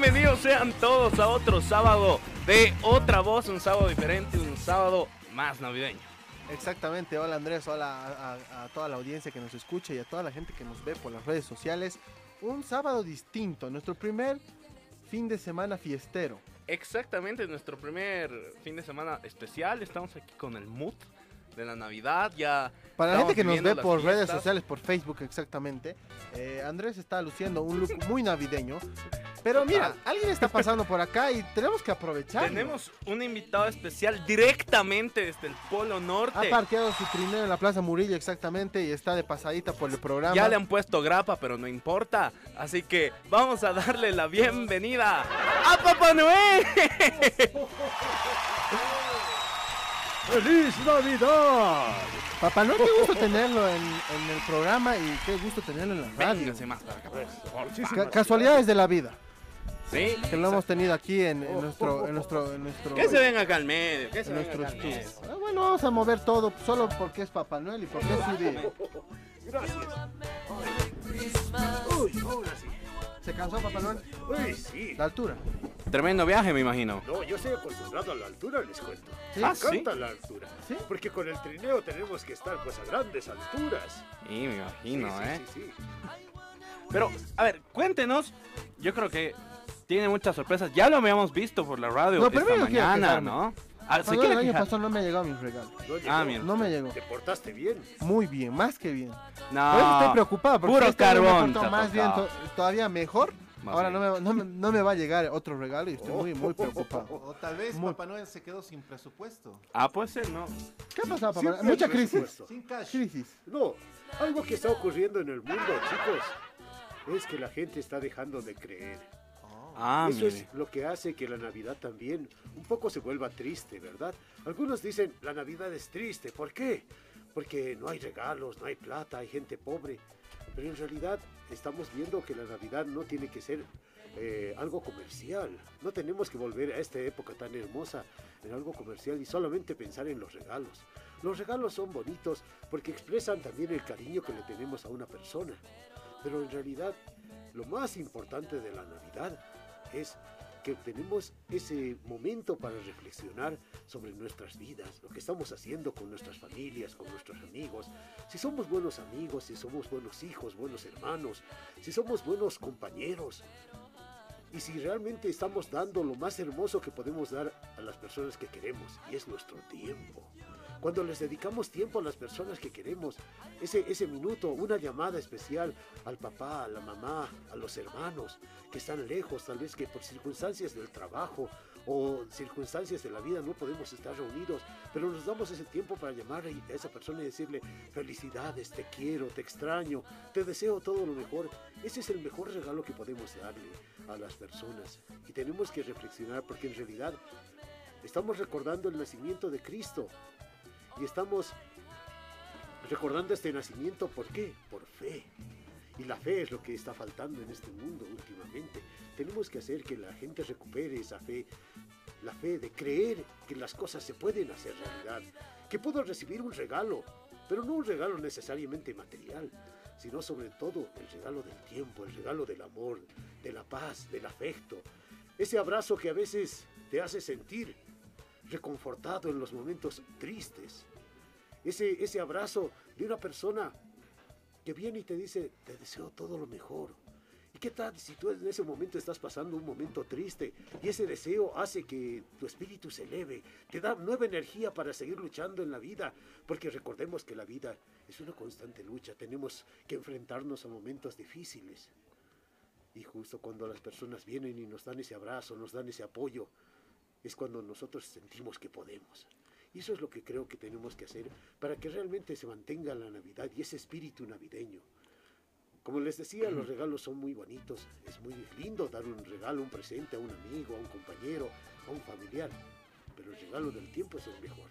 Bienvenidos sean todos a otro sábado de otra voz, un sábado diferente, un sábado más navideño. Exactamente, hola Andrés, hola a, a- a toda la audiencia que nos escucha y a toda la gente que nos ve por las redes sociales. Un sábado distinto, nuestro primer fin de semana fiestero. Exactamente, nuestro primer fin de semana especial. Estamos aquí con el mood de la Navidad. Ya Para la gente que nos ve por redes fiestas. sociales, por Facebook exactamente, eh, Andrés está luciendo un look muy navideño. Pero mira, alguien está pasando por acá y tenemos que aprovechar. tenemos un invitado especial directamente desde el Polo Ha Norte. parqueado su trineo en la Plaza Murillo exactamente y está de pasadita por el programa. Ya le han puesto grapa, pero no importa. Así que vamos a darle la bienvenida a Papá Noel. ¡Feliz Navidad! Papá, no qué gusto tenerlo en, en el programa y qué gusto tenerlo en la radio. Véngase más para acá. Ca- casualidades de la vida, Sí. que lo hemos tenido aquí en, en nuestro, en nuestro, en nuestro, Que se venga acá al medio. Que se en venga nuestro acá al medio. Ah, bueno, vamos a mover todo solo porque es Papá Noel y porque es su día. Gracias. Uy, ahora sí. ¿Se cansó Papá Noel? Uy, sí. La altura. Tremendo viaje, me imagino. No, yo estoy acostumbrado a la altura, les cuento. ¿Sí? Me Ah, ¿sí? encanta la altura. ¿Sí? Porque con el trineo tenemos que estar pues a grandes alturas. Sí, me imagino, sí, ¿eh? Sí, sí, sí. Pero, a ver, cuéntenos. Yo creo que tiene muchas sorpresas. Ya lo habíamos visto por la radio No, esta primero quiero mañana. ¿no? Ah, ¿se Noel, quiere el año pasado no me ha llegado mi regalo. No llegó. Ah, mira. No me llegó. Te portaste bien. Muy bien, más que bien. No. Por eso estoy preocupado porque puro este me carbón ha más bien, to- todavía mejor. Más Ahora no me, no, me, no me va a llegar otro regalo y estoy muy, muy preocupado. O tal vez Muy- Papá Noel se quedó sin presupuesto. Ah, puede ser, ¿no? ¿Qué ha pasado, papá? Siempre Mucha crisis. Sin cash. Crisis. No, algo que está ocurriendo en el mundo, chicos, es que la gente está dejando de creer. Ah, Eso mire. es lo que hace que la Navidad también un poco se vuelva triste, ¿verdad? Algunos dicen, la Navidad es triste. ¿Por qué? Porque no hay regalos, no hay plata, hay gente pobre. Pero en realidad estamos viendo que la Navidad no tiene que ser eh, algo comercial. No tenemos que volver a esta época tan hermosa en algo comercial y solamente pensar en los regalos. Los regalos son bonitos porque expresan también el cariño que le tenemos a una persona. Pero en realidad lo más importante de la Navidad es que tenemos ese momento para reflexionar sobre nuestras vidas, lo que estamos haciendo con nuestras familias, con nuestros amigos, si somos buenos amigos, si somos buenos hijos, buenos hermanos, si somos buenos compañeros, y si realmente estamos dando lo más hermoso que podemos dar a las personas que queremos, y es nuestro tiempo. Cuando les dedicamos tiempo a las personas que queremos, ese, ese minuto, una llamada especial al papá, a la mamá, a los hermanos que están lejos, tal vez que por circunstancias del trabajo o circunstancias de la vida no podemos estar reunidos, pero nos damos ese tiempo para llamar a esa persona y decirle felicidades, te quiero, te extraño, te deseo todo lo mejor. Ese es el mejor regalo que podemos darle a las personas y tenemos que reflexionar porque en realidad estamos recordando el nacimiento de Cristo y estamos recordando este nacimiento, ¿por qué? Por fe. Y la fe es lo que está faltando en este mundo últimamente. Tenemos que hacer que la gente recupere esa fe, la fe de creer que las cosas se pueden hacer realidad, que puedo recibir un regalo, pero no un regalo necesariamente material, sino sobre todo el regalo del tiempo, el regalo del amor, de la paz, del afecto, ese abrazo que a veces te hace sentir reconfortado en los momentos tristes. Ese, ese abrazo de una persona que viene y te dice, te deseo todo lo mejor. ¿Y qué tal si tú en ese momento estás pasando un momento triste y ese deseo hace que tu espíritu se eleve, te da nueva energía para seguir luchando en la vida? Porque recordemos que la vida es una constante lucha, tenemos que enfrentarnos a momentos difíciles. Y justo cuando las personas vienen y nos dan ese abrazo, nos dan ese apoyo, es cuando nosotros sentimos que podemos. Y eso es lo que creo que tenemos que hacer para que realmente se mantenga la Navidad y ese espíritu navideño. Como les decía, los regalos son muy bonitos. Es muy lindo dar un regalo, un presente a un amigo, a un compañero, a un familiar. Pero el regalo del tiempo es el mejor.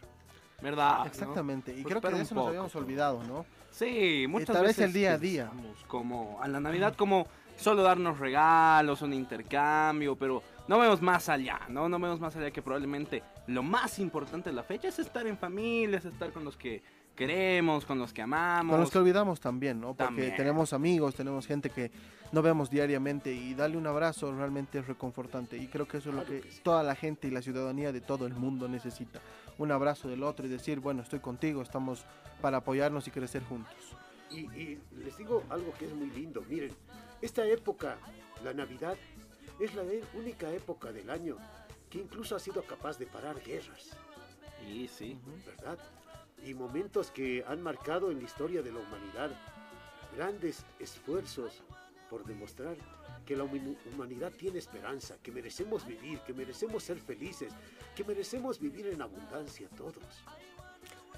¿Verdad? ¿no? Exactamente. Y Pues creo que de eso nos poco, habíamos pero- olvidado, ¿no? Sí, muchas tal vez veces el día a día. como a la Navidad como solo darnos regalos, un intercambio, pero no vemos más allá, ¿no? No vemos más allá que probablemente lo más importante de la fecha es estar en familia, es estar con los que queremos, con los que amamos. Con los que olvidamos también, ¿no? Porque También. tenemos amigos, tenemos gente que no vemos diariamente y darle un abrazo realmente es reconfortante. Y creo que eso es lo que que sí. toda la gente y la ciudadanía de todo el mundo necesita. Un abrazo del otro y decir, bueno, estoy contigo, estamos para apoyarnos y crecer juntos. Y, y les digo algo que es muy lindo. Miren, esta época, la Navidad, es la e- única época del año que incluso ha sido capaz de parar guerras, Y sí. ¿verdad? Y momentos que han marcado en la historia de la humanidad grandes esfuerzos por demostrar que la humanidad tiene esperanza, que merecemos vivir, que merecemos ser felices, que merecemos vivir en abundancia todos.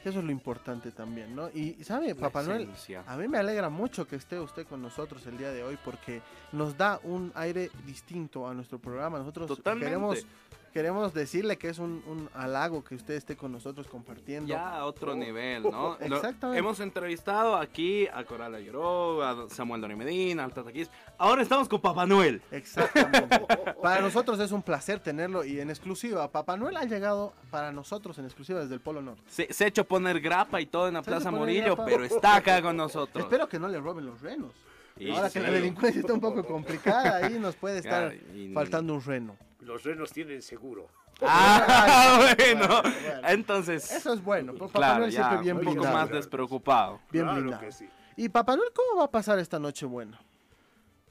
Eso es lo importante también, ¿no? Y, ¿sabe, Papá Noel? A mí me alegra mucho que esté usted con nosotros el día de hoy porque nos da un aire distinto a nuestro programa. Nosotros Totalmente. queremos queremos decirle que es un, un halago que usted esté con nosotros compartiendo. Ya a otro Oh. nivel, ¿no? Lo- Exactamente. hemos entrevistado aquí a Coral Ayoró, a Samuel Dori Medina, al Tataquís. Ahora estamos con Papá Noel. Exactamente. para nosotros es un placer tenerlo y en exclusiva. Papá Noel ha llegado para nosotros en exclusiva desde el Polo Norte. Se, se ha hecho poner grapa y todo en la Plaza poner Morillo, grapa. pero está acá con nosotros. Espero que no le roben los renos. Y Ahora que sí. la delincuencia está un poco complicada, ahí nos puede estar y- faltando un reno. Los renos tienen seguro. Ah, bueno. Bueno, bueno. Entonces, Eso es bueno. Papá claro, Noel siempre ya, bien un poco blindado. más despreocupado. Bien claro blindado. que sí. Y Papá Noel, ¿cómo va a pasar esta noche buena?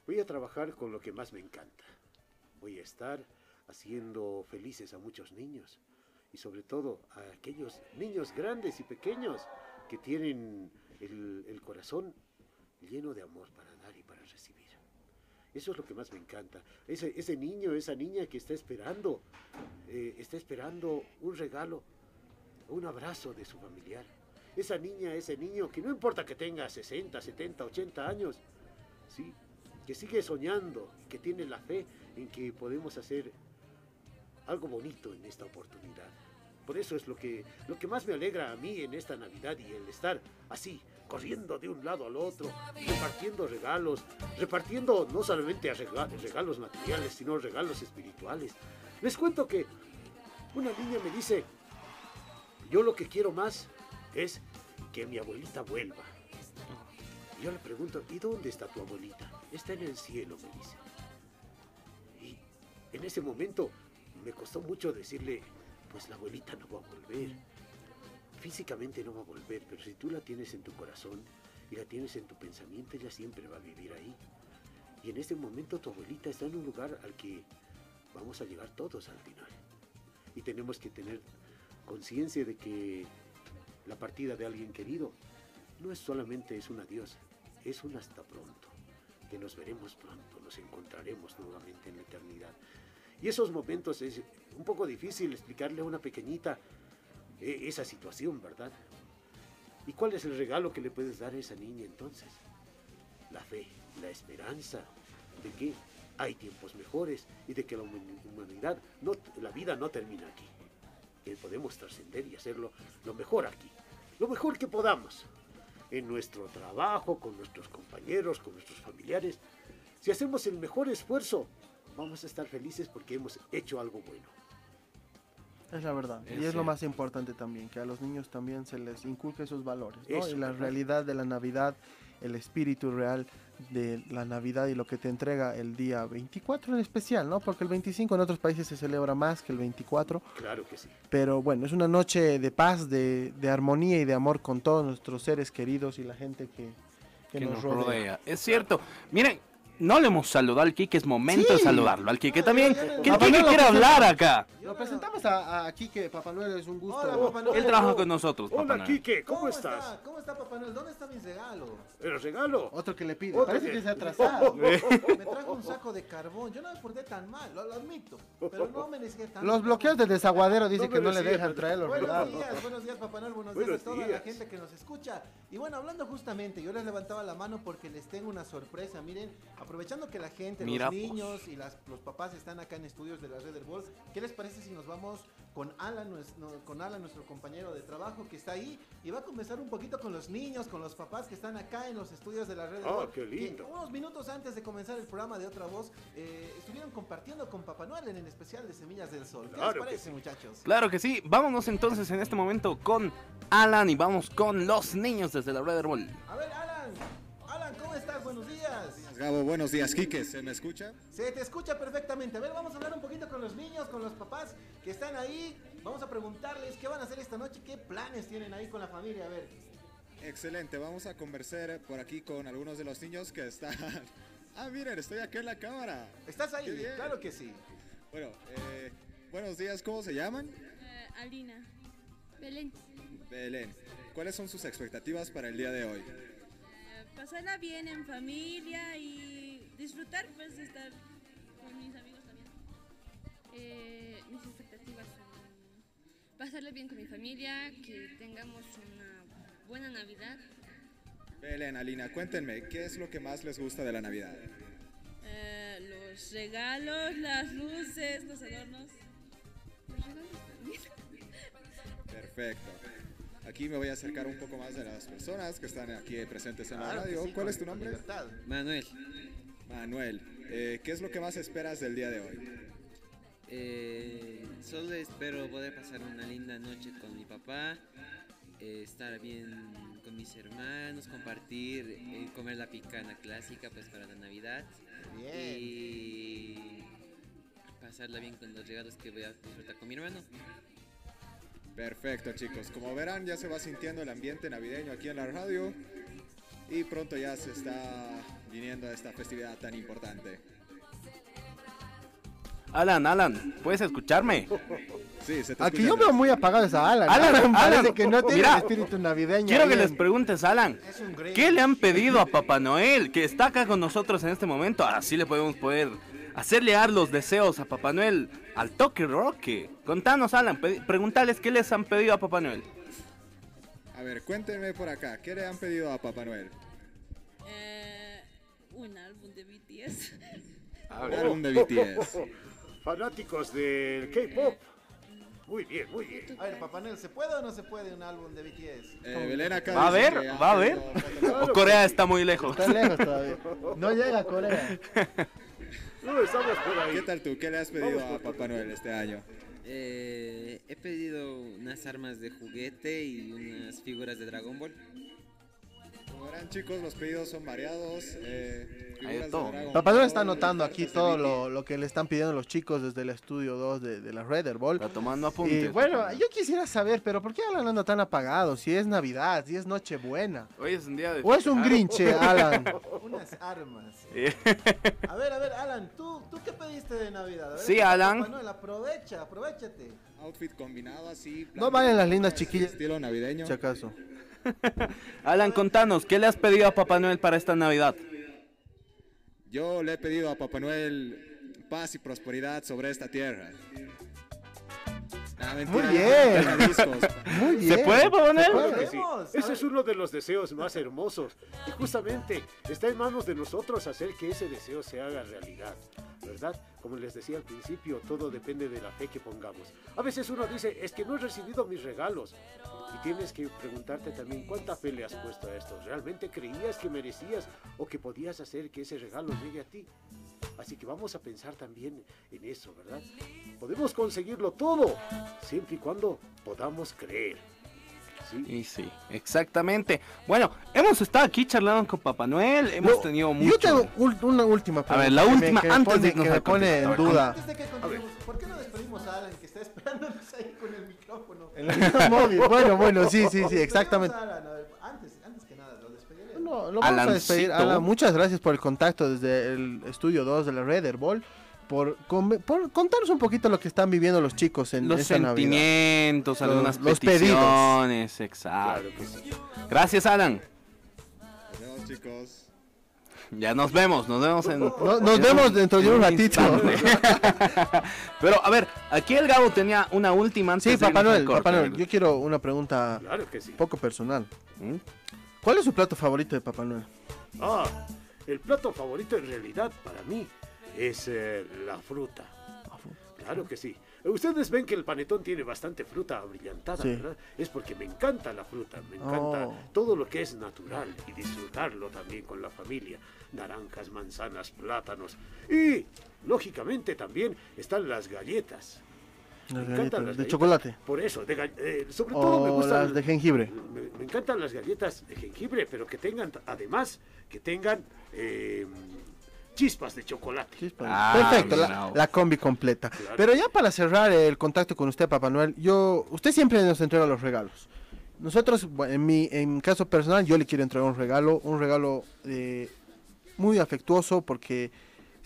Voy a trabajar con lo que más me encanta. Voy a estar haciendo felices a muchos niños y sobre todo a aquellos niños grandes y pequeños que tienen el, el corazón lleno de amor para. Eso es lo que más me encanta. Ese, ese niño, esa niña que está esperando, eh, está esperando un regalo, un abrazo de su familiar. Esa niña, ese niño, que no importa que tenga 60, 70, 80 años, ¿sí? que sigue soñando, que tiene la fe en que podemos hacer algo bonito en esta oportunidad. Por eso es lo que, lo que más me alegra a mí en esta Navidad y el estar así, corriendo de un lado al otro, repartiendo regalos, repartiendo no solamente rega- regalos materiales, sino regalos espirituales. Les cuento que una niña me dice, yo lo que quiero más es que mi abuelita vuelva. Yo le pregunto, ¿y dónde está tu abuelita? Está en el cielo, me dice. Y en ese momento me costó mucho decirle, pues la abuelita no va a volver. Físicamente no va a volver, pero si tú la tienes en tu corazón y la tienes en tu pensamiento, ella siempre va a vivir ahí. Y en este momento tu abuelita está en un lugar al que vamos a llegar todos al final. Y tenemos que tener conciencia de que la partida de alguien querido no es solamente es un adiós, es un hasta pronto, que nos veremos pronto, nos encontraremos nuevamente en la eternidad. Y esos momentos es un poco difícil explicarle a una pequeñita esa situación, ¿verdad? ¿Y cuál es el regalo que le puedes dar a esa niña entonces? La fe, la esperanza de que hay tiempos mejores y de que la huma- humanidad, no, la vida no termina aquí. Que podemos trascender y hacerlo lo mejor aquí, lo mejor que podamos en nuestro trabajo, con nuestros compañeros, con nuestros familiares. Si hacemos el mejor esfuerzo, vamos a estar felices porque hemos hecho algo bueno. Es la verdad. Es y es lo más importante también, que a los niños también se les inculque esos valores, ¿no? Eso, y la realidad de la Navidad, el espíritu real de la Navidad y lo que te entrega el día 24 en especial, ¿no? Porque el 25 en otros países se celebra más que el 24, Claro que sí. pero bueno, es una noche de paz, de, de armonía y de amor con todos nuestros seres queridos y la gente que, que que nos, nos rodea. rodea. Es cierto. Miren, no le hemos saludado al Quique, es momento de saludarlo. Al Quique también. ya, ya. Que el Papá Quique quiere hablar acá. Lo presentamos a, a Quique, Papá Noel, es un gusto. Hola, Papá Noel. Él trabaja con nosotros, papá Hola, Noel. Quique, ¿cómo, estás? Está? ¿Cómo está Papá Noel? ¿Dónde está mi regalo? ¿El regalo? Otro que le pide, Otro parece que- que se ha atrasado. Me trajo un saco de carbón. Yo no me porté tan mal, lo, lo admito. Pero no merecía tanto. Los bloqueos de desaguadero dicen No que no le dejan traer los Buenos regalos. días, buenos días, Papá Noel, buenos, Buenos días a toda la gente que nos escucha. Y bueno, hablando justamente, yo les levantaba la mano porque les tengo una sorpresa. Miren, aprovechando que la gente, Mira, los pues. niños y las, los papás están acá en estudios de la Red del Ball, ¿qué les parece si nos vamos con Alan, nues- no, con Alan, nuestro compañero de trabajo que está ahí y va a conversar un poquito con los niños, con los papás que están acá en los estudios de la Red del Ah, Ball? qué lindo. que unos minutos antes de comenzar el programa de Otra Voz, eh, estuvieron compartiendo con Papá Noel en el especial de Semillas del Sol. ¿Qué Claro les que parece, sí. muchachos? Claro que sí. Vámonos entonces en este momento con Alan y vamos con los niños desde la Red Bull. A ver, Alan. Buenos días. Gabo, buenos días, Quique, ¿se me escucha? Se te escucha perfectamente. A ver, vamos a hablar un poquito con los niños, con los papás que están ahí. Vamos a preguntarles qué van a hacer esta noche, qué planes tienen ahí con la familia. A ver, Excelente, vamos a conversar por aquí con algunos de los niños que están... Ah, miren, estoy acá en la cámara. ¿estás ahí? Claro que sí. Bueno, eh, buenos días, ¿cómo se llaman? Eh, Alina. Belén. Belén. ¿Cuáles son sus expectativas para el día de hoy? Pasarla bien en familia y disfrutar pues de estar con mis amigos también. Eh, mis expectativas son pasarla bien con mi familia, que tengamos una buena Navidad. Belén, Alina, cuéntenme, ¿qué es lo que más les gusta de la Navidad? Eh, los regalos, las luces, los adornos. Los regalos también. Perfecto. Aquí me voy a acercar un poco más de las personas que están aquí presentes en la Claro radio. sí, ¿Cuál es tu nombre? libertad. Manuel, Manuel. Eh, ¿Qué es lo que más esperas del día de hoy? eh, solo espero poder pasar una linda noche con mi papá, eh, estar bien con mis hermanos, compartir, eh, comer la picana clásica pues para la Navidad Bien. y pasarla bien con los regalos que voy a disfrutar con mi hermano. Perfecto, chicos. Como verán, ya se va sintiendo el ambiente navideño aquí en la radio. Y pronto ya se está viniendo a esta festividad tan importante. Alan, Alan, ¿puedes escucharme? Sí, se te Aquí yo veo muy apagado esa Alan. Alan, Alan, parece Alan, que no tiene mira, el espíritu navideño. Quiero que les preguntes, Alan. ¿Qué le han pedido a Papá Noel, que está acá con nosotros en este momento? Así le podemos poder hacer llegar los deseos a Papá Noel al toque roque. Contanos, Alan, preguntales qué les han pedido a Papá Noel. A ver, cuéntenme por acá, ¿qué le han pedido a Papá Noel? Eh, un álbum de BTS. Un álbum de BTS. Fanáticos del K-pop. Muy bien, muy bien. A ver, Papá Noel, ¿se puede o no se puede un álbum de BTS? Eh, Belén acá Va a ver, va a ver. O Corea está muy lejos. Está lejos todavía. No llega a Corea. Estamos por ahí. ¿Qué tal tú? ¿Qué le has pedido a Papá Noel este año? Eh, he pedido unas armas de juguete y unas figuras de Dragon Ball. Como verán, chicos, los pedidos son variados. Eh, todo. Papá Noel Ball, está anotando aquí todo lo, lo que le están pidiendo los chicos desde el estudio 2 de, de la Red Ball. Está tomando apuntes. Y bueno, yo quisiera saber, pero ¿por qué Alan anda tan apagado? Si es Navidad, si es Nochebuena. Hoy es un día de... ¿O es un grinche, Alan? Unas armas. Eh, A ver, a ver, Alan, ¿tú, ¿tú qué pediste de Navidad? A ver, Sí, Papá Alan. Noel, aprovecha, aprovechate. Outfit combinado así. No valen las lindas chiquillas, Estilo navideño. si acaso. Alan, contanos, ¿qué le has pedido a Papá Noel para esta Navidad? Yo le he pedido a Papá Noel paz y prosperidad sobre esta tierra. Ah, mentira, Muy bien. no, discos. Muy bien. ¿Se puede, sí. A Ese es uno de los deseos más hermosos. Y justamente está en manos de nosotros hacer que ese deseo se haga realidad. ¿Verdad? Como les decía al principio, todo depende de la fe que pongamos. A veces uno dice, es que no he recibido mis regalos. Y tienes que preguntarte también, ¿cuánta fe le has puesto a esto? ¿Realmente creías que merecías o que podías hacer que ese regalo llegue a ti? Así que vamos a pensar también en eso, ¿verdad? Podemos conseguirlo todo, siempre y cuando podamos creer. ¿sí? Y sí, exactamente. Bueno, hemos estado aquí charlando con Papá Noel, hemos No, tenido mucho... Yo tengo una última pregunta. ver, la que me- última, que antes pone- de irnos que me pone. A en duda. Antes de que continuemos, ¿por qué no despedimos a Alan que está esperándonos ahí con el micrófono? En la móvil. Bueno, bueno, sí, sí, sí, exactamente. a Alan, a ver, antes, antes que nada, lo lo vamos a despedir. Alan, muchas gracias por el contacto desde el estudio 2 de la Red Ball. Por, con- por contarnos un poquito lo que están viviendo los chicos en Los esta Navidad. sentimientos, Los- algunas los peticiones, exacto. Claro. Gracias, Alan. Nos vemos, chicos. Ya nos vemos, nos vemos en... No- nos en vemos dentro de un ratito. instante. Pero, a ver, aquí el Gabo tenía una última antes Sí, de Papá Noel, Papá Noel, yo quiero una pregunta Claro que sí. poco personal. ¿Mm? ¿Cuál es su plato favorito de Papá Noel? Ah, el plato favorito en realidad para mí es eh, la fruta. Claro que sí. Ustedes ven que el panetón tiene bastante fruta brillantada, Sí. ¿verdad? Es porque me encanta la fruta, me encanta Oh. todo lo que es natural y disfrutarlo también con la familia. Naranjas, manzanas, plátanos. Y, lógicamente, también están las galletas. Las Me encantan galletas de chocolate. Por eso, de eh, sobre todo me gustan las de jengibre. me, me encantan las galletas de jengibre, pero que tengan, además, que tengan eh, chispas de chocolate. Chispas. Ah, Perfecto, la, combi completa. Claro. Pero ya para cerrar el contacto con usted, Papá Noel, yo, usted siempre nos entrega los regalos. Nosotros, en mi, en mi caso personal, yo le quiero entregar un regalo, un regalo eh, muy afectuoso porque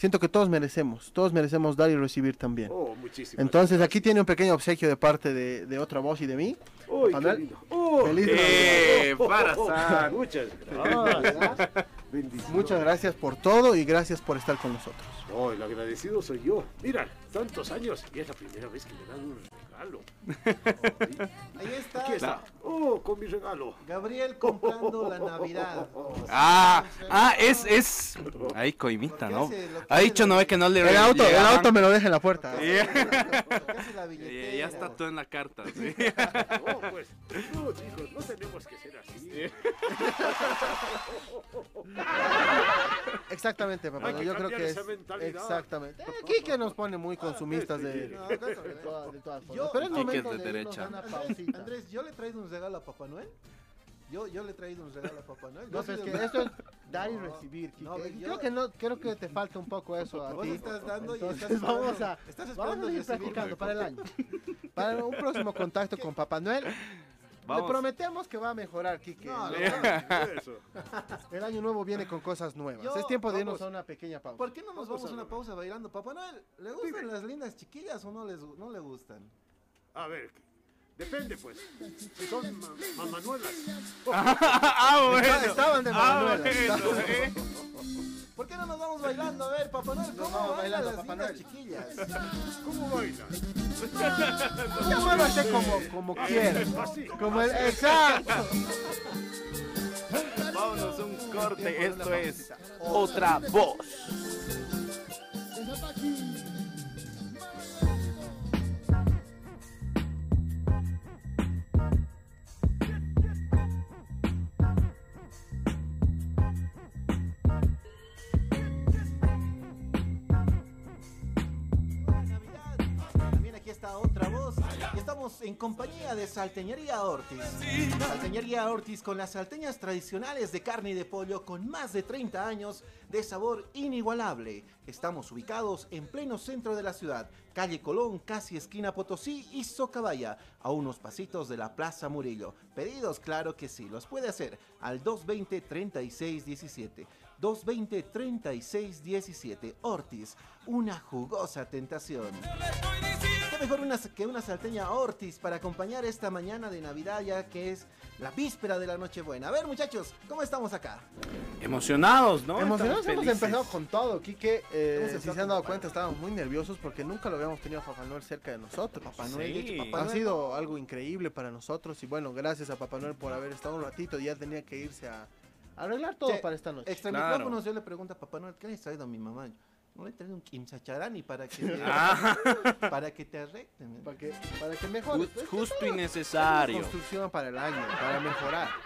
siento que todos merecemos, todos merecemos dar y recibir también. Oh, muchísimas Entonces aquí tiene un pequeño obsequio de parte de, de otra voz y de mí. Uy, qué lindo. Oh, feliz Eh, oh, oh, oh. Muchas gracias. Muchas gracias por todo y gracias por estar con nosotros. Oh, el agradecido soy yo. Mira, tantos años y es la primera vez que me dan un regalo. Ahí está. Aquí está. Oh, con mi regalo. Gabriel comprando la Navidad. Ah, ah, es, es. Ahí coimita, ¿no? Ha dicho no ve que no le El auto, el auto me lo deja en la puerta. La Ya, está todo en la carta. sí. No, pues, no, chicos, no tenemos que ser así. Exactamente, papá. Hay que Yo creo que es mentalidad. exactamente. Eh, Quique nos pone muy consumistas de, No, no, no, de todas, de todas formas. Yo- Pero es Quique momento es de de irnos derecha. una Andrés, pausita. Andrés, yo le he traído un regalo a Papá Noel. Yo, yo le he traído un regalo a Papá Noel. No, pero es que esto es dar y recibir, Quique. no, yo- Creo que no, creo que te falta un poco eso a Vos ti. estás dando y Entonces, estás vamos a, estás esperando vamos a ir practicando para el año. Para un próximo contacto con Papá Noel, le Vamos. prometemos que va a mejorar, Quique. No, no, Eso. El año nuevo viene con cosas nuevas. Yo- es tiempo de irnos vamos. a una pequeña pausa. ¿Por qué no nos Vamos vamos a una pausa bailando? Papá Noel, ¿le gustan las lindas chiquillas o no, les, no le gustan? A ver, depende pues. Son ma- mamanuelas. ah, bueno. estaban de Ah, Manuela. bueno, eh. ¿Por qué no nos vamos bailando? A ver, Papá Noel, ¿cómo vamos bailan bailando, las Papá Noel. chiquillas? ¿Cómo bailan? Llámalo como, como quieras. Así. Como el, exacto. Vámonos un corte. Esto es otra voz. En compañía de Salteñería Ortiz. Salteñería Ortiz con las salteñas tradicionales de carne y de pollo con más de 30 años de sabor inigualable. Estamos ubicados en pleno centro de la ciudad, calle Colón, casi esquina Potosí y Socabaya, a unos pasitos de la Plaza Murillo. Pedidos, claro que sí, los puede hacer al 220-3617. 220-3617. Ortiz, una jugosa tentación. ¿Qué mejor una, que una salteña Ortiz para acompañar esta mañana de Navidad ya que es la víspera de la Nochebuena? A ver muchachos, ¿cómo estamos acá? Emocionados, ¿no? Emocionados hemos empezado con todo, Quique. Eh, si se han dado cuenta, estábamos muy nerviosos porque nunca lo habíamos tenido a Papá Noel cerca de nosotros. Papá Noel, Sí. hecho, Papá Ha Noel- sido algo increíble para nosotros y bueno, gracias a Papá Noel por haber estado un ratito. Ya tenía que irse a arreglar todo Che, para esta noche. Extra Claro. micrófonos, yo le pregunto a Papá Noel, ¿qué le has traído a mi mamá? No le traído un kimsacharani para que te, Ah, para que te arreglen. Para que, para que mejore. ju- justo y necesario. Construcción para el año, para mejorar.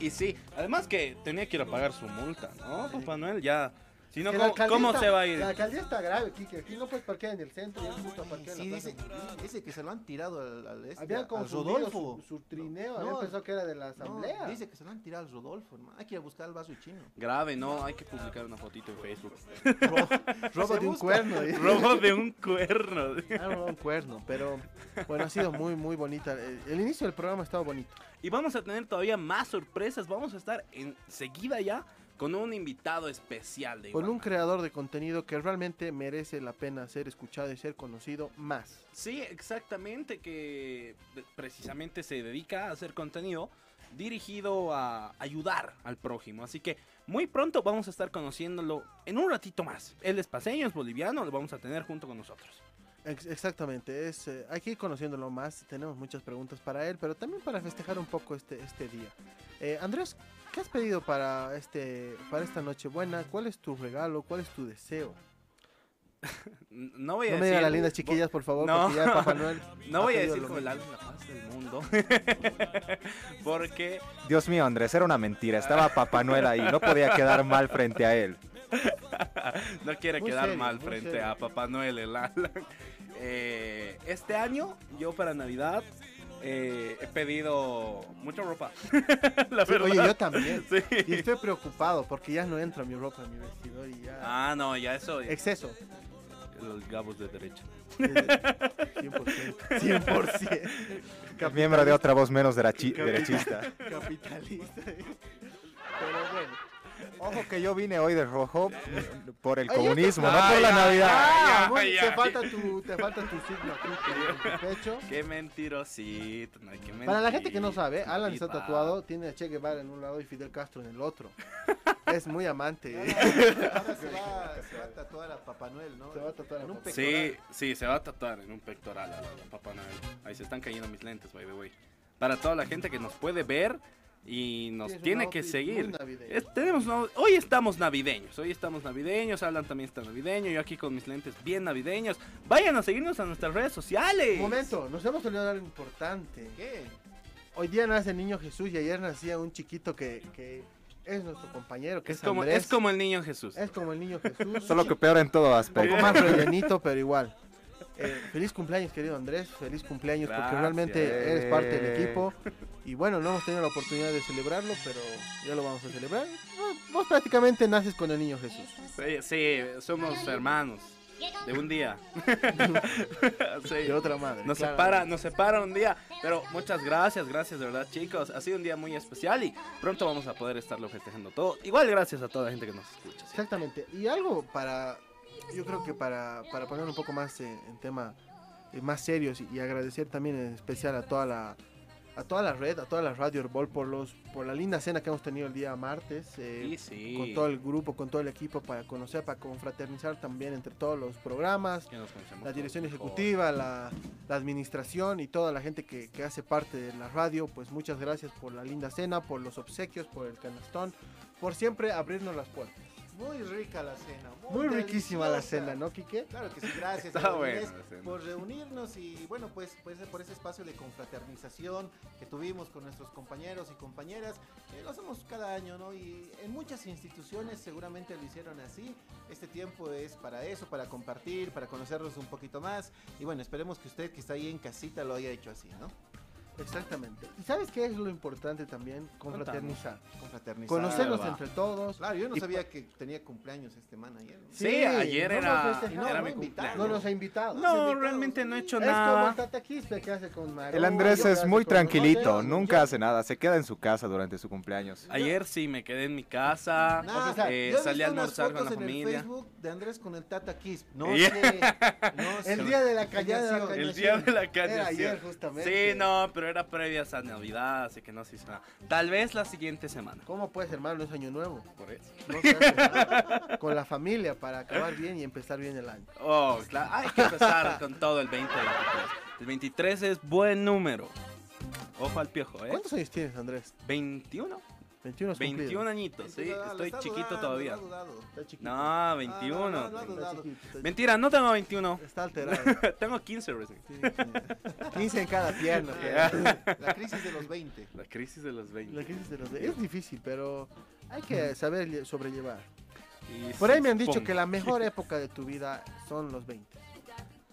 Y, y sí, además que tenía que ir a pagar su multa, ¿no? Papá Noel ya. Si no, ¿cómo, alcaldía cómo está- se va a ir? La alcaldía está grave, Kike. Aquí no puedes parquear en el centro y él justo parquea en Sí, la dice, plaza. dice que se lo han tirado al, al, este, Habían al Rodolfo. su, su trineo. No, Habían pensado que era de la No, asamblea. dice que se lo han tirado al Rodolfo, hermano. Hay que ir a buscar al vaso chino. Grave, no, hay que publicar una fotito en Facebook. Robo Se de un cuerno. Robo de un cuerno. Ah, robó un cuerno. Pero bueno, ha sido muy, muy bonita. El, el inicio del programa ha estado bonito. Y vamos a tener todavía más sorpresas. Vamos a estar enseguida ya con un invitado especial de Con Iván. un creador de contenido que realmente merece la pena ser escuchado y ser conocido más. Sí, exactamente, que precisamente se dedica a hacer contenido dirigido a ayudar al prójimo. Así que muy pronto vamos a estar conociéndolo en un ratito más. Él es paseño, es boliviano, lo vamos a tener junto con nosotros. Ex- exactamente, es, eh, hay que ir conociéndolo más, tenemos muchas preguntas para él, pero también para festejar un poco este, este día. Eh, Andrés, ¿qué has pedido para, este, para esta noche buena? ¿Cuál es tu regalo? ¿Cuál es tu deseo? No voy a No me digan las lindas chiquillas, por favor, No. porque ya Papá Noel No voy a decir como el mismo. alma y la paz del mundo. Porque Dios mío, Andrés, era una mentira. Estaba Papá Noel ahí. No podía quedar mal frente a él. no quiere Muy quedar serio, mal frente serio. a Papá Noel, el Alan. Eh, este año, yo para Navidad, eh, he pedido mucha ropa. La Sí, verdad. oye, yo también. Sí. Y estoy preocupado porque ya no entra mi ropa en mi vestidor y ya... Ah, no, ya eso. Exceso. Los gabos de derecha. Eh, 100%. 100%. Miembro de otra voz menos derechista. Capitalista. Pero bueno. Ojo que yo vine hoy de rojo por el comunismo, no por la Navidad. Te, falta tu, te falta tu signo aquí en tu pecho. Qué mentirosito. No hay que Para la gente que no sabe, Alan está tatuado, tiene a Che Guevara en un lado y Fidel Castro en el otro. Es muy amante. Ahora se va, se va a tatuar a Papá Noel, ¿no? Se va a tatuar En un Papá Sí, pectoral. sí, se va a tatuar en un pectoral a la- a Papá Noel. Ahí se están cayendo mis lentes, by the way. Para toda la gente que nos puede ver y nos Tienes un tiene que seguir. Es- tenemos una- hoy estamos navideños, hoy estamos navideños, Alan también está navideño, yo aquí con mis lentes bien navideños. Vayan a seguirnos a nuestras redes sociales. Un momento, nos hemos olvidado de algo importante. ¿Qué? Hoy día nace el niño Jesús y ayer nacía un chiquito que, que es nuestro compañero, que Es es, como, Andrés. es como el niño Jesús. Es como el niño Jesús. Solo que peor en todo un aspecto. poco más rellenito, pero igual. Eh, feliz cumpleaños, querido Andrés. Feliz cumpleaños porque Gracias. realmente eres parte del equipo. Y bueno, no hemos tenido la oportunidad de celebrarlo, pero ya lo vamos a celebrar. Vos- Vos prácticamente naces con el niño Jesús. Sí, sí, somos hermanos de un día. Sí. De otra madre. Nos claro. separa, nos separa un día, pero muchas gracias, gracias de verdad chicos, ha sido un día muy especial y pronto vamos a poder estarlo festejando todo. Igual gracias a toda la gente que nos escucha. ¿sí? Exactamente. Y algo para, yo creo que para, para poner un poco más en, en tema eh, más serios y, y agradecer también en especial a toda la a toda la red, a toda la Radio Herbol por los por la linda cena que hemos tenido el día martes eh, Sí, sí. con todo el grupo, con todo el equipo para conocer, para confraternizar también entre todos los programas, la dirección ejecutiva, la, la administración y toda la gente que, que hace parte de la radio, pues muchas gracias por la linda cena, por los obsequios, por el canastón, por siempre abrirnos las puertas. Muy rica la cena. Muy riquísima la cena, ¿no, Quique? Claro que sí, gracias Está buena por reunirnos y bueno, pues, pues por ese espacio de confraternización que tuvimos con nuestros compañeros y compañeras. Eh, lo hacemos cada año, ¿no? Y en muchas instituciones seguramente lo hicieron así. Este tiempo es para eso, para compartir, para conocernos un poquito más. Y bueno, esperemos que usted que está ahí en casita lo haya hecho así, ¿no? Exactamente. ¿Y sabes qué es lo importante también? Confraternizar. Confraternizar. Conocernos entre todos. Claro, yo no Y sabía que tenía cumpleaños este man ayer. ¿no? Sí, ayer no era, festejamos. era no mi invitaron. No cumpleaños. nos ha invitado. No, realmente no he hecho Es como el nada. Que hace con Mario. El Andrés es muy tranquilito, nunca hace nada, se queda en su casa durante su cumpleaños. Ayer sí me quedé en mi casa, Nah, o sea, eh, salí a almorzar con la fotos en el familia. Facebook de Andrés con el Tata Kiss. No Yeah. sé. No sé. El día de la cañada. Cañación. El día de la Era cañación. ayer justamente. Sí, no, pero era previa a Navidad, así que no se hizo nada. Tal vez la siguiente semana. ¿Cómo puedes, hermano? Es año nuevo. Por eso. No se hace nada. Con la familia para acabar bien y empezar bien el año. Oh, claro, hay que empezar con todo el 2023. El 23 es buen número. Ojo al piojo, ¿eh? ¿Cuántos años tienes, Andrés? 21. 21 has 21 cumplido. añitos, sí. Estoy está chiquito dudando, todavía. lo dudado. Está chiquito. No, 21. no, no, no, Está chiquito, está Mentira, no tengo 21. chiquito. Está alterado. tengo 15 recién. Sí, sí. 15 en cada pierna. La crisis de los 20. La crisis de los 20. La crisis de los Es difícil, pero hay que saber lle- sobrellevar. Y Por ahí me han dicho que la mejor época de tu vida son los 20.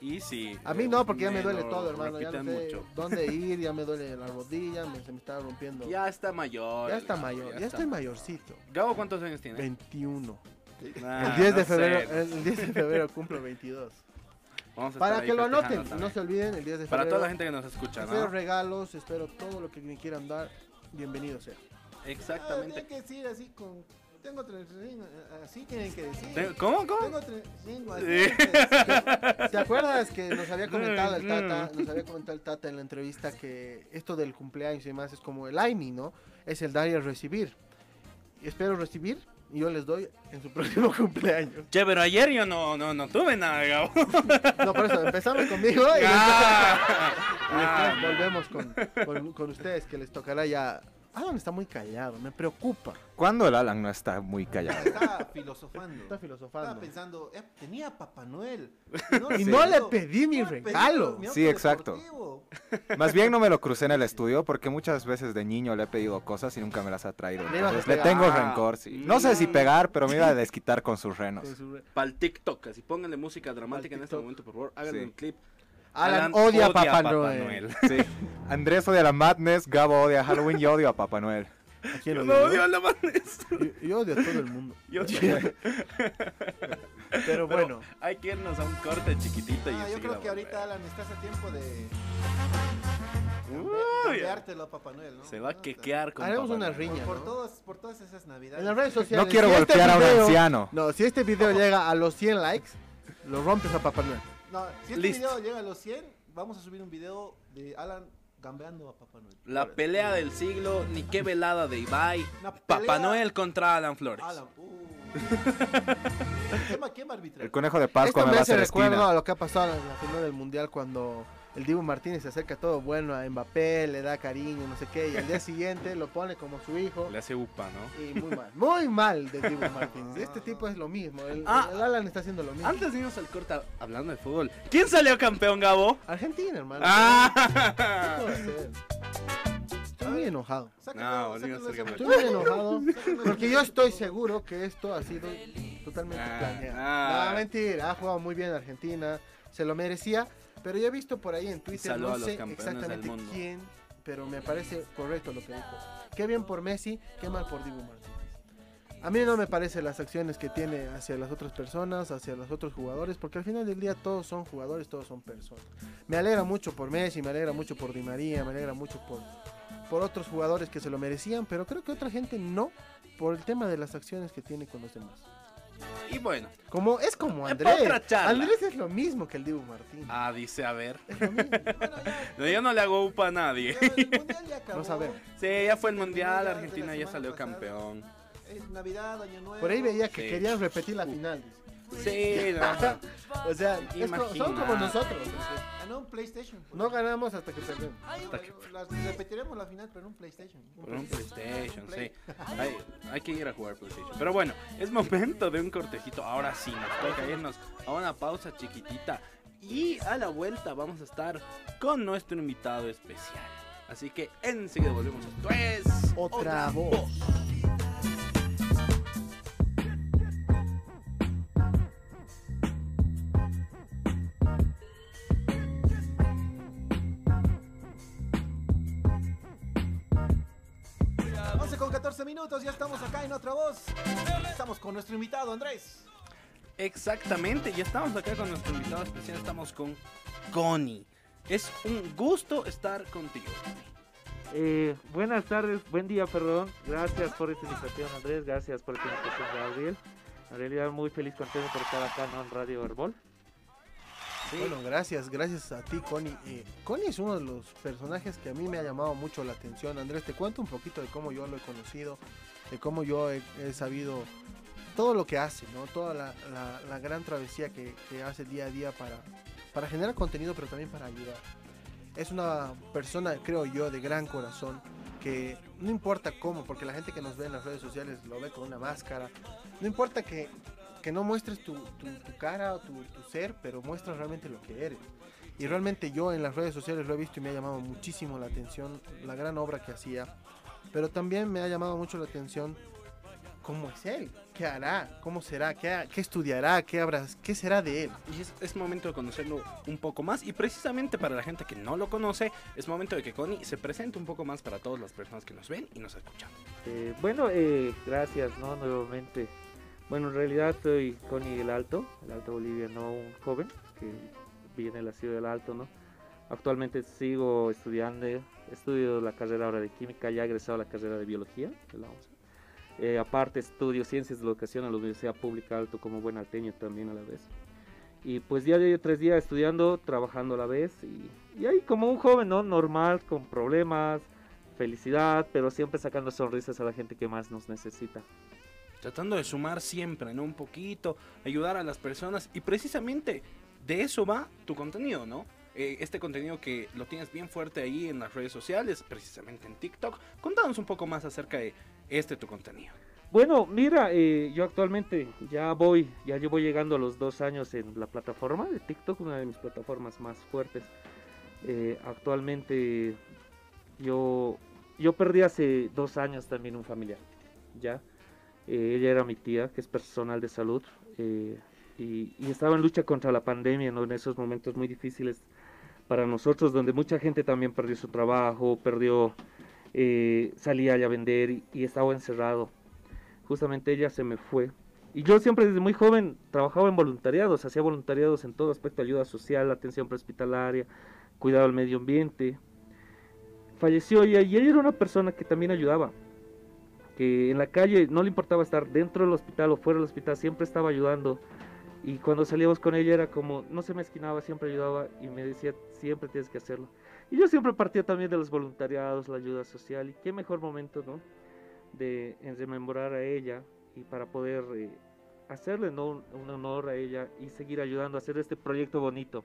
Y sí. A mí no, porque ya me me duele lo todo, hermano. Ya no sé mucho. dónde ir, ya me duele la rodilla, me, se me está rompiendo. Ya está mayor. Ya está mayor, ya, está. estoy mayorcito. Gabo, ¿cuántos años tiene? 21. Ah, el 10 de no febrero, sé. el 10 de febrero cumplo 22. Vamos a Para que lo anoten, y no también. se olviden, el 10 de febrero. Para toda la gente que nos escucha, Espero ¿no? regalos, espero todo lo que me quieran dar. Bienvenido sea. Ah, Exactamente. tienen que decir así con. Tengo 35, así tienen que decir. ¿Cómo? ¿Cómo? Tengo 35, así Sí. tienen que decir. ¿Te acuerdas que nos había comentado el Mm, Tata, nos había comentado el Tata en la entrevista que esto del cumpleaños y demás es como el AINI, ¿no? Es el dar y el recibir. Espero recibir y yo les doy en su próximo cumpleaños. Che, pero ayer yo no, no, no tuve nada, Gabo. No, por eso, empezamos conmigo y Ah. después, después volvemos con, con- con ustedes, que les tocará ya... Alan está muy callado, me preocupa. ¿Cuándo el Alan no está muy callado? Está filosofando. Está filosofando. Estaba pensando, eh, tenía Papá Noel. Y no he le pedí mi no regalo. mi Sí, exacto. deportivo. Más bien no me lo crucé en el estudio porque muchas veces de niño le he pedido cosas y nunca me las ha traído. Entonces le tengo rencor, sí. No sé si pegar, pero me iba a desquitar con sus renos. Para el TikTok, así pónganle música dramática en este momento, por favor. Háganle Sí. un clip. Alan odia a Papá Noel. Sí. Andrés odia la Madness, Gabo odia Halloween y odio a Papá Noel. ¿A quién Yo no digo? odio a la madness. Yo, yo odio a todo el mundo. Yo Pero Pero bueno, hay que irnos a un corte chiquitito y Ah, yo enseguida creo que ahorita. Alan, estás a tiempo de Uy, cambiártelo a Papá Noel, ¿no? se va a quequear con haremos Papá una Noel. riña. Por, ¿no? todas, por todas esas navidades. En las redes sociales. No quiero si este golpear a un anciano. No, si este video llega a los 100 likes, lo rompes a Papá Noel. No, si este video llega a los 100, vamos a subir un video de Alan gambeando a Papá Noel. La pelea del siglo, ni qué velada de Ibai. Papá Noel contra Alan Flores. Alan, uh. ¿Quién, va- quién va a arbitrar? El conejo de Pascua Esto me me va a hace hacer recuerdo esquina. a lo que ha pasado en la final del Mundial cuando el Dibu Martínez se acerca todo bueno a Mbappé, le da cariño, no sé qué, y al día siguiente lo pone como su hijo. Le hace upa, ¿no? Y muy mal, muy mal de Dibu Martínez. Este tipo es lo mismo, el, Ah. el Alan está haciendo lo mismo. Antes de irnos al corte, hablando de fútbol, ¿quién salió campeón, Gabo? Argentina, hermano. ¡Ah! ¿Qué puedo hacer? Estoy muy enojado. No, de esa Estoy muy enojado porque yo estoy seguro que esto ha sido totalmente Ah, planeado. ah. No, mentira, ha jugado muy bien Argentina, se lo merecía, pero yo he visto por ahí en Twitter, no sé exactamente quién, pero me parece correcto lo que dijo. Qué bien por Messi, qué mal por Dibu Martínez. A mí no me parecen las acciones que tiene hacia las otras personas, hacia los otros jugadores, porque al final del día todos son jugadores, todos son personas. Me alegra mucho por Messi, me alegra mucho por Di María, me alegra mucho por, por otros jugadores que se lo merecían, pero creo que otra gente no, por el tema de las acciones que tiene con los demás. Y bueno, Como, es como Andrés. pa' otra charla. Andrés es lo mismo que el Dibu Martín. ah, dice, a ver. Es lo mismo. Bueno, ya, No, yo no le hago upa a nadie. ya, el mundial ya acabó. No sabemos. Sí, ya fue el mundial, Argentina ya salió pasada. campeón. Es Navidad, Año Nuevo. Por ahí veía que Sí. querían repetir la final. dice. Sí, no. O sea, co- son como nosotros. Ganó un PlayStation. pues. No ganamos hasta que perdemos. Bueno, las- repetiremos la final, pero en un PlayStation. Por un PlayStation, Play. sí. Hay, hay que ir a jugar PlayStation. Pero bueno, es momento de un cortejito. Ahora sí, nos toca irnos a una pausa chiquitita. Y a la vuelta vamos a estar con nuestro invitado especial. Así que enseguida volvemos. Esto es Otra voz. voz. 11 con 14 minutos, ya estamos acá en otra voz. Estamos con nuestro invitado, Andrés. Exactamente, ya estamos acá con nuestro invitado especial. Estamos con Connie. Es un gusto estar contigo. Eh, buenas tardes, buen día, perdón. Gracias por esta invitación, Andrés. Gracias por esta invitación, Gabriel. En realidad, muy feliz, contento por estar acá ¿no? en Radio Herbol. Bueno, gracias, gracias a ti, Connie. Eh, Connie es uno de los personajes que a mí me ha llamado mucho la atención. Andrés, te cuento un poquito de cómo yo lo he conocido, de cómo yo he, he sabido todo lo que hace, ¿no? Toda la, la- la gran travesía que, que hace día a día para, para generar contenido, pero también para ayudar. Es una persona, creo yo, de gran corazón, que no importa cómo, porque la gente que nos ve en las redes sociales lo ve con una máscara, no importa que, que no muestres tu, tu- tu cara o tu, tu ser, pero muestras realmente lo que eres. Y realmente yo en las redes sociales lo he visto y me ha llamado muchísimo la atención la gran obra que hacía, pero también me ha llamado mucho la atención cómo es él, qué hará, cómo será, qué, qué estudiará, qué, habrá, qué será de él. Y es, es momento de conocerlo un poco más. Y precisamente para la gente que no lo conoce, es momento de que Connie se presente un poco más para todas las personas que nos ven y nos escuchan. Eh, bueno, eh, gracias, ¿no? Nuevamente. Bueno, en realidad soy Connie el Alto, el Alto Bolivia, no un joven que viene de la ciudad del Alto, ¿no? Actualmente sigo estudiando, estudio la carrera ahora de química, ya he egresado a la carrera de biología de la UNSA. Eh, aparte estudio ciencias de la educación en la Universidad Pública Alto como buen alteño también a la vez. Y pues ya llevo tres días estudiando, trabajando a la vez y, y ahí como un joven, ¿no? Normal, con problemas, felicidad, pero siempre sacando sonrisas a la gente que más nos necesita. Tratando de sumar siempre, ¿no? Un poquito, ayudar a las personas y precisamente de eso va tu contenido, ¿no? Eh, este contenido que lo tienes bien fuerte ahí en las redes sociales, precisamente en TikTok. Contanos un poco más acerca de este tu contenido. Bueno, mira, eh, yo actualmente ya voy, ya llevo llegando a los dos años en la plataforma de TikTok, una de mis plataformas más fuertes. Eh, actualmente yo, yo perdí hace dos años también un familiar, ¿ya? Eh, ella era mi tía, que es personal de salud, y, y, estaba en lucha contra la pandemia. En esos momentos muy difíciles para nosotros, donde mucha gente también perdió su trabajo, perdió, salía a vender y, estaba encerrado justamente ella se me fue. Y yo siempre desde muy joven trabajaba en voluntariados, hacía voluntariados en todo aspecto, ayuda social, atención prehospitalaria, cuidado al medio ambiente. Falleció y, ella era una persona que también ayudaba, que en la calle no le importaba estar dentro del hospital o fuera del hospital, siempre estaba ayudando. Y cuando salíamos con ella era como, no se me esquinaba, siempre ayudaba y me decía, siempre tienes que hacerlo. Y yo siempre partía también de los voluntariados, la ayuda social, y qué mejor momento, ¿no? de rememorar a ella y para poder eh, hacerle ¿no? un honor a ella y seguir ayudando a hacer este proyecto bonito.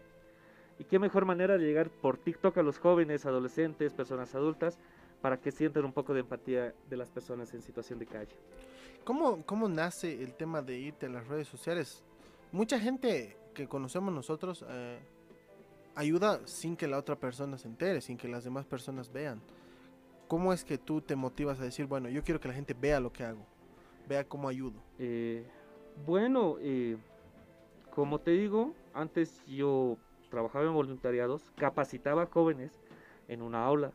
Y qué mejor manera de llegar por TikTok a los jóvenes, adolescentes, personas adultas, para que sientan un poco de empatía de las personas en situación de calle. ¿Cómo, cómo nace el tema de irte a las redes sociales? Mucha gente que conocemos nosotros eh, ayuda sin que la otra persona se entere, sin que las demás personas vean. ¿Cómo es que tú te motivas a decir, bueno, yo quiero que la gente vea lo que hago, vea cómo ayudo? Eh, bueno, eh, como te digo, antes yo trabajaba en voluntariados, capacitaba a jóvenes en una aula,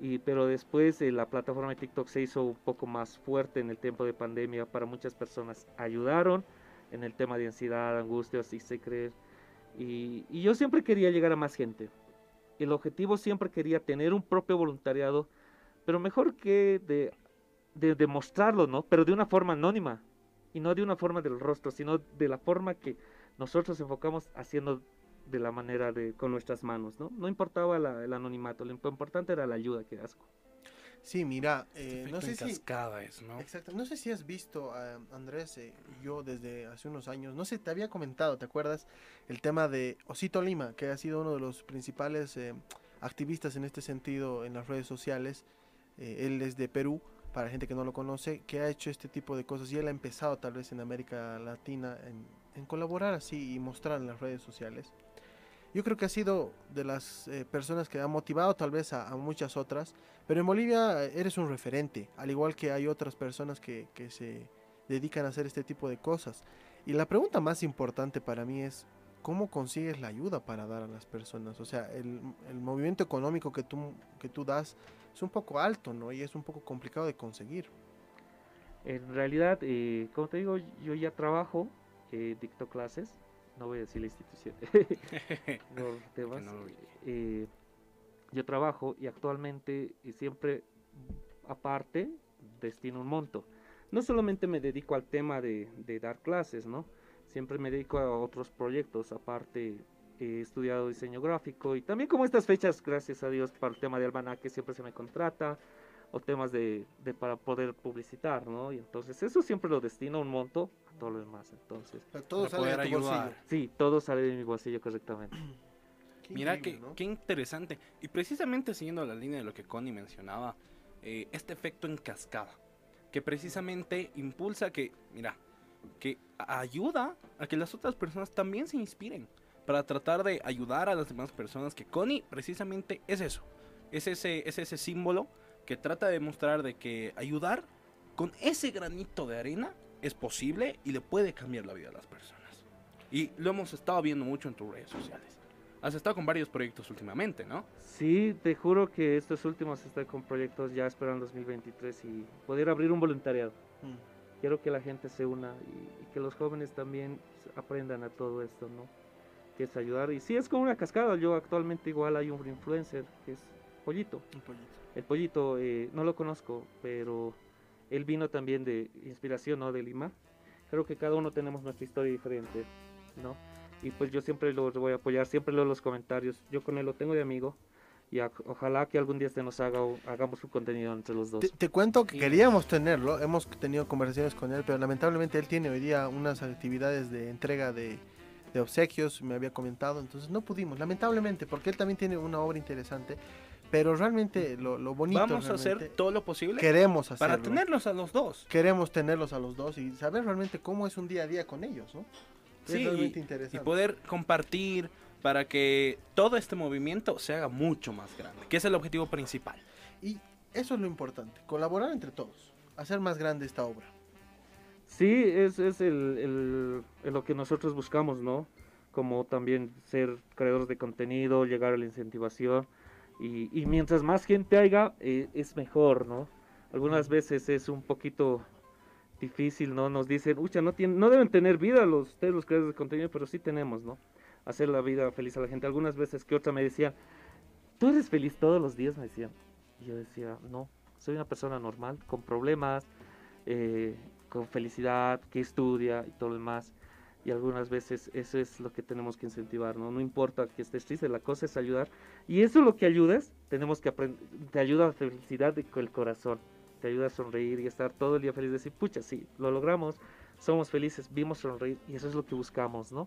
y, pero después eh, la plataforma de TikTok se hizo un poco más fuerte en el tiempo de pandemia para muchas personas. Ayudaron en el tema de ansiedad, angustia, así se cree. Y, y yo siempre quería llegar a más gente. El objetivo siempre quería tener un propio voluntariado pero mejor que de, de demostrarlo, ¿no? Pero de una forma anónima y no de una forma del rostro, sino de la forma que nosotros enfocamos haciendo de la manera de con nuestras manos, ¿no? No importaba el anonimato, lo importante era la ayuda que asco. Sí, mira, eh, no sé si es, ¿no? Exacto, no sé si has visto a Andrés, eh, yo desde hace unos años, no sé, te había comentado, ¿te acuerdas? El tema de Osito Lima, que ha sido uno de los principales eh, activistas en este sentido en las redes sociales eh, él es de Perú, para gente que no lo conoce, que ha hecho este tipo de cosas y él ha empezado tal vez en América Latina en, colaborar así y mostrar en las redes sociales. Yo creo que ha sido de las eh, personas que ha motivado tal vez a, muchas otras, pero en Bolivia eh, eres un referente, al igual que hay otras personas que, que se dedican a hacer este tipo de cosas. Y la pregunta más importante para mí es, ¿cómo consigues la ayuda para dar a las personas? O sea, el, el movimiento económico que tú, que tú das es un poco alto, ¿no? Y es un poco complicado de conseguir. En realidad, eh, como te digo, yo ya trabajo, eh, dicto clases, no voy a decir la institución, eh, yo trabajo y actualmente y siempre aparte destino un monto. No solamente me dedico al tema de, de dar clases, ¿no? Siempre me dedico a otros proyectos, aparte he estudiado diseño gráfico y también como estas fechas, gracias a Dios, para el tema de almanaque siempre se me contrata o temas de, de, para poder publicitar, ¿no? Y entonces eso siempre lo destino un monto todo lo demás, entonces. todo sale de tu bolsillo. Sí, todo sale de mi bolsillo correctamente. Mira qué, qué interesante. Y precisamente siguiendo la línea de lo que Connie mencionaba, eh, este efecto en cascada, que precisamente impulsa que, mira, que ayuda a que las otras personas también se inspiren para tratar de ayudar a las demás personas, que Connie precisamente es eso, es ese, es ese símbolo que trata de demostrar de que ayudar con ese granito de arena es posible y le puede cambiar la vida a las personas. Y lo hemos estado viendo mucho en tus redes sociales. Has estado con varios proyectos últimamente, ¿no? Sí, te juro que estos últimos estoy con proyectos ya esperando 2023 y poder abrir un voluntariado. Mm. Quiero que la gente se una y, y que los jóvenes también aprendan a todo esto, ¿no? que es ayudar. Y si es como una cascada. Yo actualmente igual hay un influencer que es Pollito. El Pollito, eh, no lo conozco, pero él vino también de inspiración, ¿no? De Lima. Creo que cada uno tenemos nuestra historia diferente, ¿no? Y pues yo siempre lo voy a apoyar, siempre leo los comentarios. Yo con él lo tengo de amigo. y a- ojalá que algún día se nos haga un- hagamos un contenido entre los dos. Te, te cuento que queríamos tenerlo, hemos tenido conversaciones con él, pero lamentablemente él tiene hoy día unas actividades de entrega de, de obsequios, me había comentado, entonces no pudimos, lamentablemente, porque él también tiene una obra interesante, pero realmente lo, lo bonito Vamos a hacer todo lo posible queremos para hacerlo. tenerlos a los dos. Queremos tenerlos a los dos y saber realmente cómo es un día a día con ellos, ¿no? Es Sí, realmente y interesante. poder compartir para que todo este movimiento se haga mucho más grande, que es el objetivo principal. Y eso es lo importante, colaborar entre todos, hacer más grande esta obra. Sí, es, es el, el- el lo que nosotros buscamos, ¿no? Como también ser creadores de contenido, llegar a la incentivación. Y, y mientras más gente haya, eh, es mejor, ¿no? Algunas veces es un poquito difícil, ¿no? Nos dicen, ucha, no, tienen, no deben tener vida los, ustedes los creadores de contenido, pero sí tenemos, ¿no? Hacer la vida feliz a la gente. Algunas veces que otra me decían, ¿tú eres feliz todos los días? Me decían. Y yo decía, no, soy una persona normal, con problemas, eh, con felicidad, que estudia y todo lo demás. Y algunas veces eso es lo que tenemos que incentivar, ¿no? No importa que estés triste, la cosa es ayudar. Y eso lo que ayudas, tenemos que aprender, te ayuda a la felicidad del corazón, te ayuda a sonreír y estar todo el día feliz, decir, pucha, sí, lo logramos, somos felices, vimos sonreír y eso es lo que buscamos, ¿no?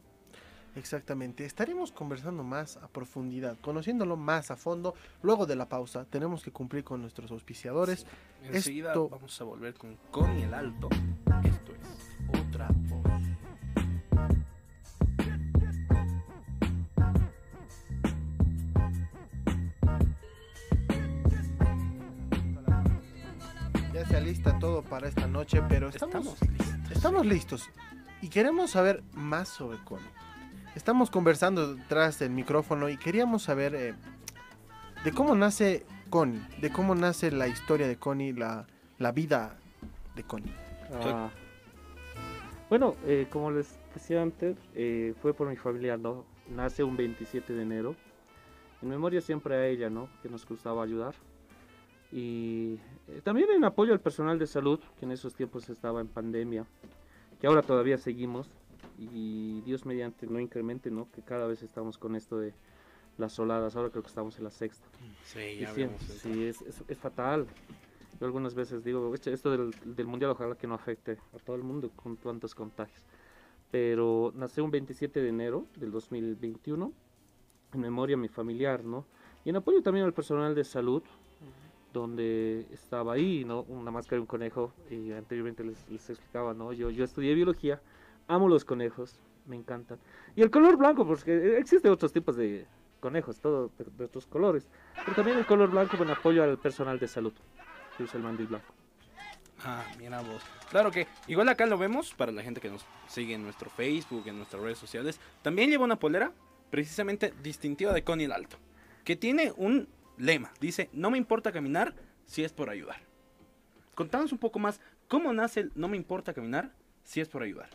Exactamente, estaremos conversando más a profundidad, conociéndolo más a fondo. Luego de la pausa, tenemos que cumplir con nuestros auspiciadores. Enseguida Esto- vamos a volver con Connie el Alto. Esto es otra voz. Alista todo para esta noche, pero estamos, Estamos listos. estamos listos y queremos saber más sobre Connie. Estamos conversando detrás del micrófono y queríamos saber eh, de cómo nace Connie, de cómo nace la historia de Connie, la, la vida de Connie. Ah. Bueno, eh, como les decía antes, eh, fue por mi familia, ¿no? Nace un 27 de enero. En memoria siempre a ella, ¿no? Que nos gustaba ayudar. Y eh, también en apoyo al personal de salud, que en esos tiempos estaba en pandemia, que ahora todavía seguimos. Y Dios mediante no incremente, ¿no? Que cada vez estamos con esto de las oladas. Ahora creo que estamos en la sexta. Sí, ya sí, sí, es, es- es fatal. Yo algunas veces digo, "Eche, esto del, del mundial ojalá que no afecte a todo el mundo con tantos contagios. Pero nací un 27 de enero del 2021, en memoria a mi familiar, ¿no? Y en apoyo también al personal de salud, donde estaba ahí, ¿no? Una máscara y un conejo, y anteriormente les, explicaba, ¿no? Yo, yo estudié biología, amo los conejos, me encantan. Y el color blanco, porque existen otros tipos de conejos, todo de, de otros colores, pero también el color blanco en apoyo al personal de salud, que usa el mandil blanco. Ah, mira vos. Claro que igual acá lo vemos para la gente que nos sigue en nuestro Facebook, en nuestras redes sociales. También lleva una polera precisamente distintiva de Connie el Alto, que tiene un lema. Dice, no me importa caminar si es por ayudar. Contanos un poco más, ¿cómo nace el no me importa caminar si es por ayudar?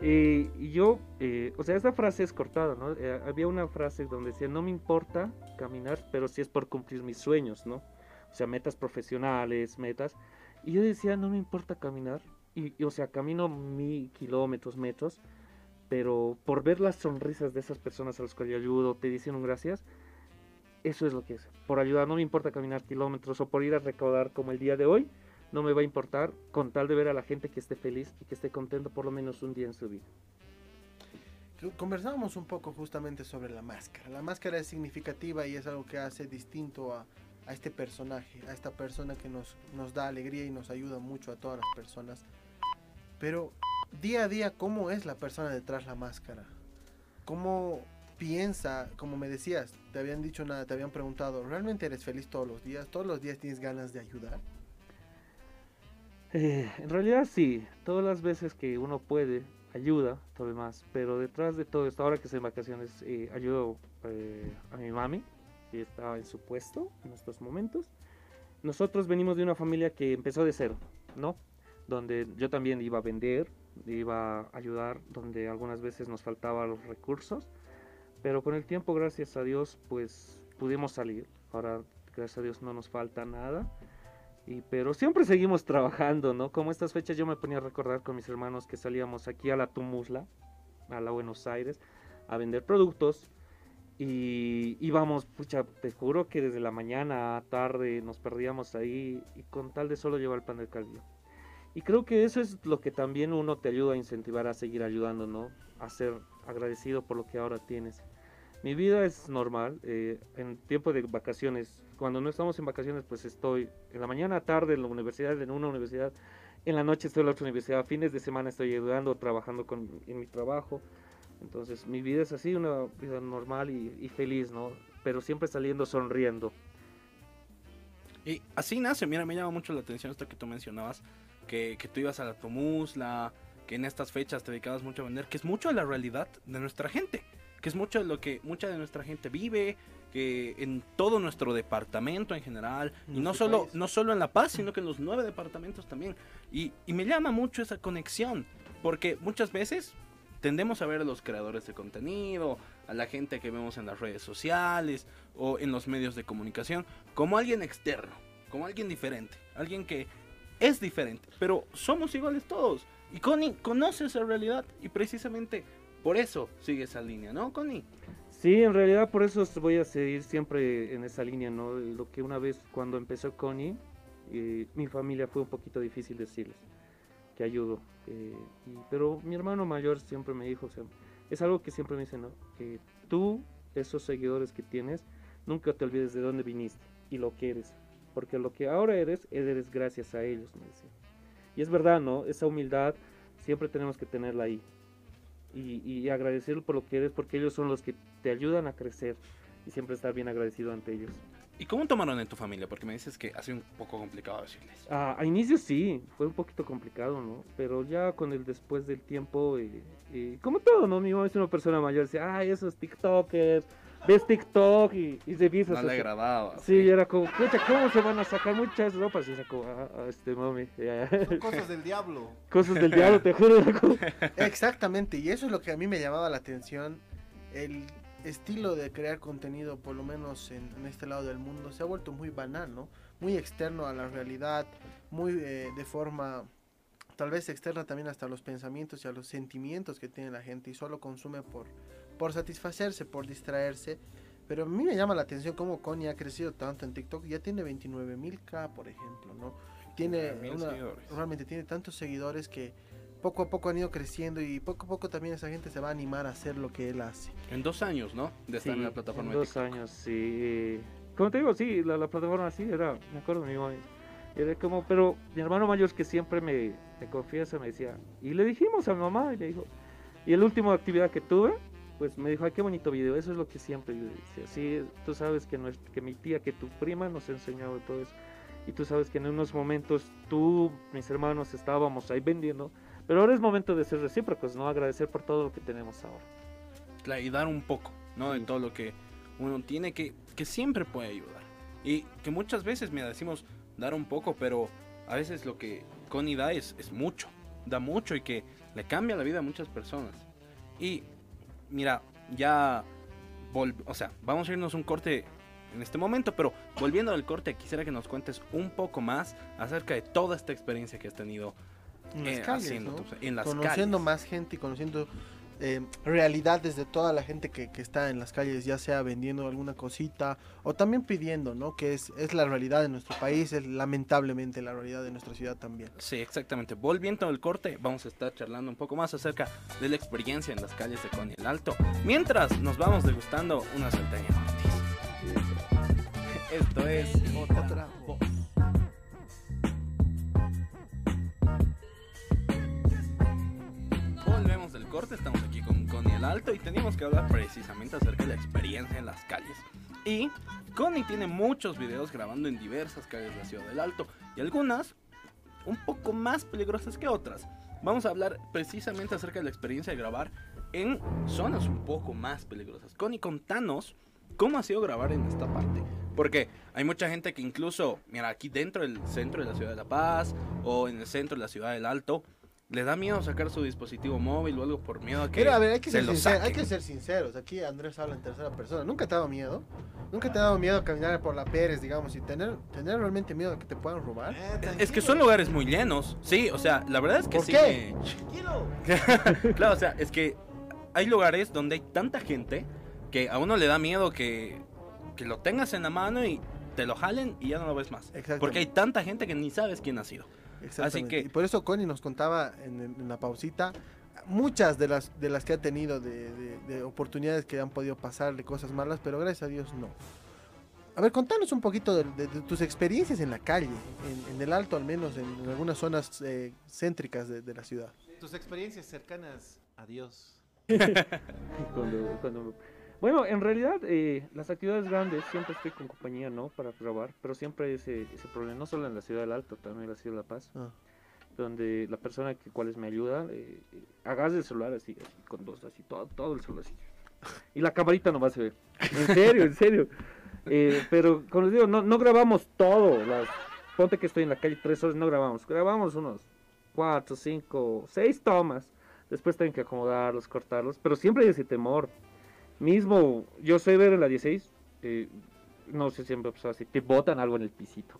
Eh, yo, eh, o sea, esta frase es cortada, ¿no? Eh, había una frase donde decía, no me importa caminar, pero sí es por cumplir mis sueños, ¿no? O sea, metas profesionales, metas. Y yo decía, no me importa caminar. Y, y, o sea, camino mil kilómetros, metros, pero por ver las sonrisas de esas personas a las que yo ayudo, te dicen un gracias, eso es lo que es. Por ayudar, no me importa caminar kilómetros o por ir a recaudar como el día de hoy, no me va a importar con tal de ver a la gente que esté feliz y que esté contento por lo menos un día en su vida. Conversábamos un poco justamente sobre la máscara. La máscara es significativa y es algo que hace distinto a, a este personaje, a esta persona que nos, nos da alegría y nos ayuda mucho a todas las personas. Pero día a día, ¿cómo es la persona detrás de la máscara? ¿Cómo piensa, como me decías, te habían dicho nada, te habían preguntado, ¿realmente eres feliz todos los días? ¿Todos los días tienes ganas de ayudar? Eh, en realidad sí, todas las veces que uno puede, ayuda, todo demás, pero detrás de todo esto, ahora que estoy en vacaciones, eh, ayudo eh, a mi mami, que está en su puesto en estos momentos. Nosotros venimos de una familia que empezó de cero, ¿no? Donde yo también iba a vender, iba a ayudar, donde algunas veces nos faltaban los recursos, pero con el tiempo, gracias a Dios, pues pudimos salir. Ahora, gracias a Dios, no nos falta nada. Y, pero siempre seguimos trabajando, ¿no? Como estas fechas yo me ponía a recordar con mis hermanos que salíamos aquí a la Tumusla, a la Buenos Aires, a vender productos. Y íbamos, pucha, te juro que desde la mañana a tarde nos perdíamos ahí y con tal de solo llevar el pan del calvillo. Y creo que eso es lo que también uno te ayuda a incentivar a seguir ayudando, ¿no? A ser agradecido por lo que ahora tienes. Mi vida es normal, eh, en tiempo de vacaciones, cuando no estamos en vacaciones, pues estoy en la mañana, tarde en la universidad, en una universidad, en la noche estoy en la otra universidad, fines de semana estoy ayudando, trabajando con, en mi trabajo. Entonces mi vida es así, una vida normal y, feliz, ¿no? Pero siempre saliendo sonriendo. Y así nace, mira, me llama mucho la atención esto que tú mencionabas, que, que tú ibas a la Tomusla, que en estas fechas te dedicabas mucho a vender, que es mucho de la realidad de nuestra gente, que es mucho de lo que mucha de nuestra gente vive, que en todo nuestro departamento en general, y no solo, país. no solo en La Paz, sino que en los nueve departamentos también. Y, y me llama mucho esa conexión, porque muchas veces tendemos a ver a los creadores de contenido, a la gente que vemos en las redes sociales o en los medios de comunicación, como alguien externo, como alguien diferente, alguien que es diferente, pero somos iguales todos. Y Connie conoce esa realidad y precisamente por eso sigue esa línea, ¿no, Connie? Sí, en realidad por eso voy a seguir siempre en esa línea, ¿no? Lo que una vez cuando empezó Connie, eh, mi familia fue un poquito difícil decirles que ayudo. eh, y- pero mi hermano mayor siempre me dijo, es algo que siempre me dice, ¿no? Que tú, esos seguidores que tienes, nunca te olvides de dónde viniste y lo que eres. Porque lo que ahora eres, eres gracias a ellos, me. Y es verdad, ¿no? Esa humildad siempre tenemos que tenerla ahí y, y agradecerlo por lo que eres, porque ellos son los que te ayudan a crecer y siempre estar bien agradecido ante ellos. ¿Y cómo tomaron en tu familia? Porque me dices que ha sido un poco complicado decirles. Ah, a inicio sí, fue un poquito complicado, ¿no? Pero ya con el después del tiempo, eh, eh, como todo, ¿no? Mi mamá es una persona mayor, decía, ay, esos TikTokers, ves TikTok y, y se empieza No le agradaba. Sí, y era como, ¿cómo se van a sacar muchas ropas? Y era como, ah, ah, este mami. Son cosas del diablo. cosas del diablo, te juro. como- Exactamente, y eso es lo que a mí me llamaba la atención. El estilo de crear contenido, por lo menos en, en este lado del mundo, se ha vuelto muy banal, ¿no? Muy externo a la realidad, muy eh, de forma tal vez externa también hasta a los pensamientos y a los sentimientos que tiene la gente y solo consume por, por satisfacerse, por distraerse. Pero a mí me llama la atención cómo Connie ha crecido tanto en TikTok, ya tiene 29.000k, por ejemplo, ¿no? Tiene 29.000 una- seguidores. realmente tiene tantos seguidores que poco a poco han ido creciendo y poco a poco también esa gente se va a animar a hacer lo que él hace. En dos años, ¿no? De estar Sí, en la plataforma en de dos TikTok. años, sí. Como te digo, sí, la, la plataforma sí era, me acuerdo mi mamá. Era como, pero mi hermano mayor es que siempre me, me confiesa, me decía, y le dijimos a mi mamá, y le dijo, y el último actividad que tuve, pues me dijo, ay, qué bonito video, eso es lo que siempre yo decía, sí, tú sabes que, nues- que mi tía, que tu prima nos enseñaba todo eso, y tú sabes que en unos momentos tú, mis hermanos, estábamos ahí vendiendo, pero ahora es momento de ser recíprocos, ¿no? Agradecer por todo lo que tenemos ahora. Y dar un poco, ¿no? De todo lo que uno tiene que, que siempre puede ayudar. Y que muchas veces, mira, decimos dar un poco, pero a veces lo que Connie da es, es mucho. Da mucho y que le cambia la vida a muchas personas. Y mira, ya, vol- o sea, vamos a irnos un corte en este momento, pero volviendo al corte, quisiera que nos cuentes un poco más acerca de toda esta experiencia que has tenido En las eh, calles, haciendo en las conociendo calles. más gente y conociendo eh, realidades de toda la gente que, que está en las calles, ya sea vendiendo alguna cosita o también pidiendo, ¿no? Que es, es la realidad de nuestro país, es lamentablemente la realidad de nuestra ciudad también. Sí, exactamente. Volviendo al corte, vamos a estar charlando un poco más acerca de la experiencia en las calles de Coney el Alto. Mientras nos vamos degustando una salteña Ortiz. Esto es Otra voz. Volvemos del corte, estamos Alto y teníamos que hablar precisamente acerca de la experiencia en las calles. Y Connie tiene muchos videos grabando en diversas calles de la ciudad del Alto y algunas un poco más peligrosas que otras. Vamos a hablar precisamente acerca de la experiencia de grabar en zonas un poco más peligrosas. Connie, contanos cómo ha sido grabar en esta parte. Porque hay mucha gente que incluso, mira, aquí dentro del centro de la ciudad de La Paz o en el centro de la ciudad del Alto, le da miedo sacar su dispositivo móvil o algo por miedo a que Pero a ver, hay que, se ser lo hay que ser sinceros. Aquí Andrés habla en tercera persona. ¿Nunca te ha dado miedo? ¿Nunca te ha dado miedo caminar por la Pérez, digamos, y tener, tener realmente miedo de que te puedan robar? Eh, Es que son lugares muy llenos. Sí, o sea, la verdad es que ¿Por sí. qué? me- Tranquilo. claro, o sea, es que hay lugares donde hay tanta gente que a uno le da miedo que, que lo tengas en la mano y te lo jalen y ya no lo ves más. Exactamente. Porque hay tanta gente que ni sabes quién ha sido. Exactamente. que- Y por eso Connie nos contaba en, en la pausita muchas de las de las que ha tenido de, de- de oportunidades que han podido pasar de cosas malas, pero gracias a Dios no. A ver, contanos un poquito de, de- de tus experiencias en la calle, en, en el Alto al menos, en, en algunas zonas eh, céntricas de, de la ciudad. Tus experiencias cercanas a Dios. Cuando- cuando- Bueno, en realidad eh, las actividades grandes siempre estoy con compañía, ¿no? Para grabar, pero siempre hay ese, ese problema, no solo en la ciudad del Alto, también en la ciudad de La Paz, Ah. donde la persona que cuales me ayuda, eh, eh, agarra el celular así, así, con dos, así, todo, todo el celular así. Y la camarita nomás se ve. En serio, en serio. Eh, pero, como les digo, no, no grabamos todo. Las, ponte que estoy en la calle tres horas, no grabamos. Grabamos unos cuatro, cinco, seis tomas. Después tienen que acomodarlos, cortarlos. Pero siempre hay ese temor. Mismo, yo sé ver en la 16, eh, no sé siempre pasó así, te botan algo en el pisito.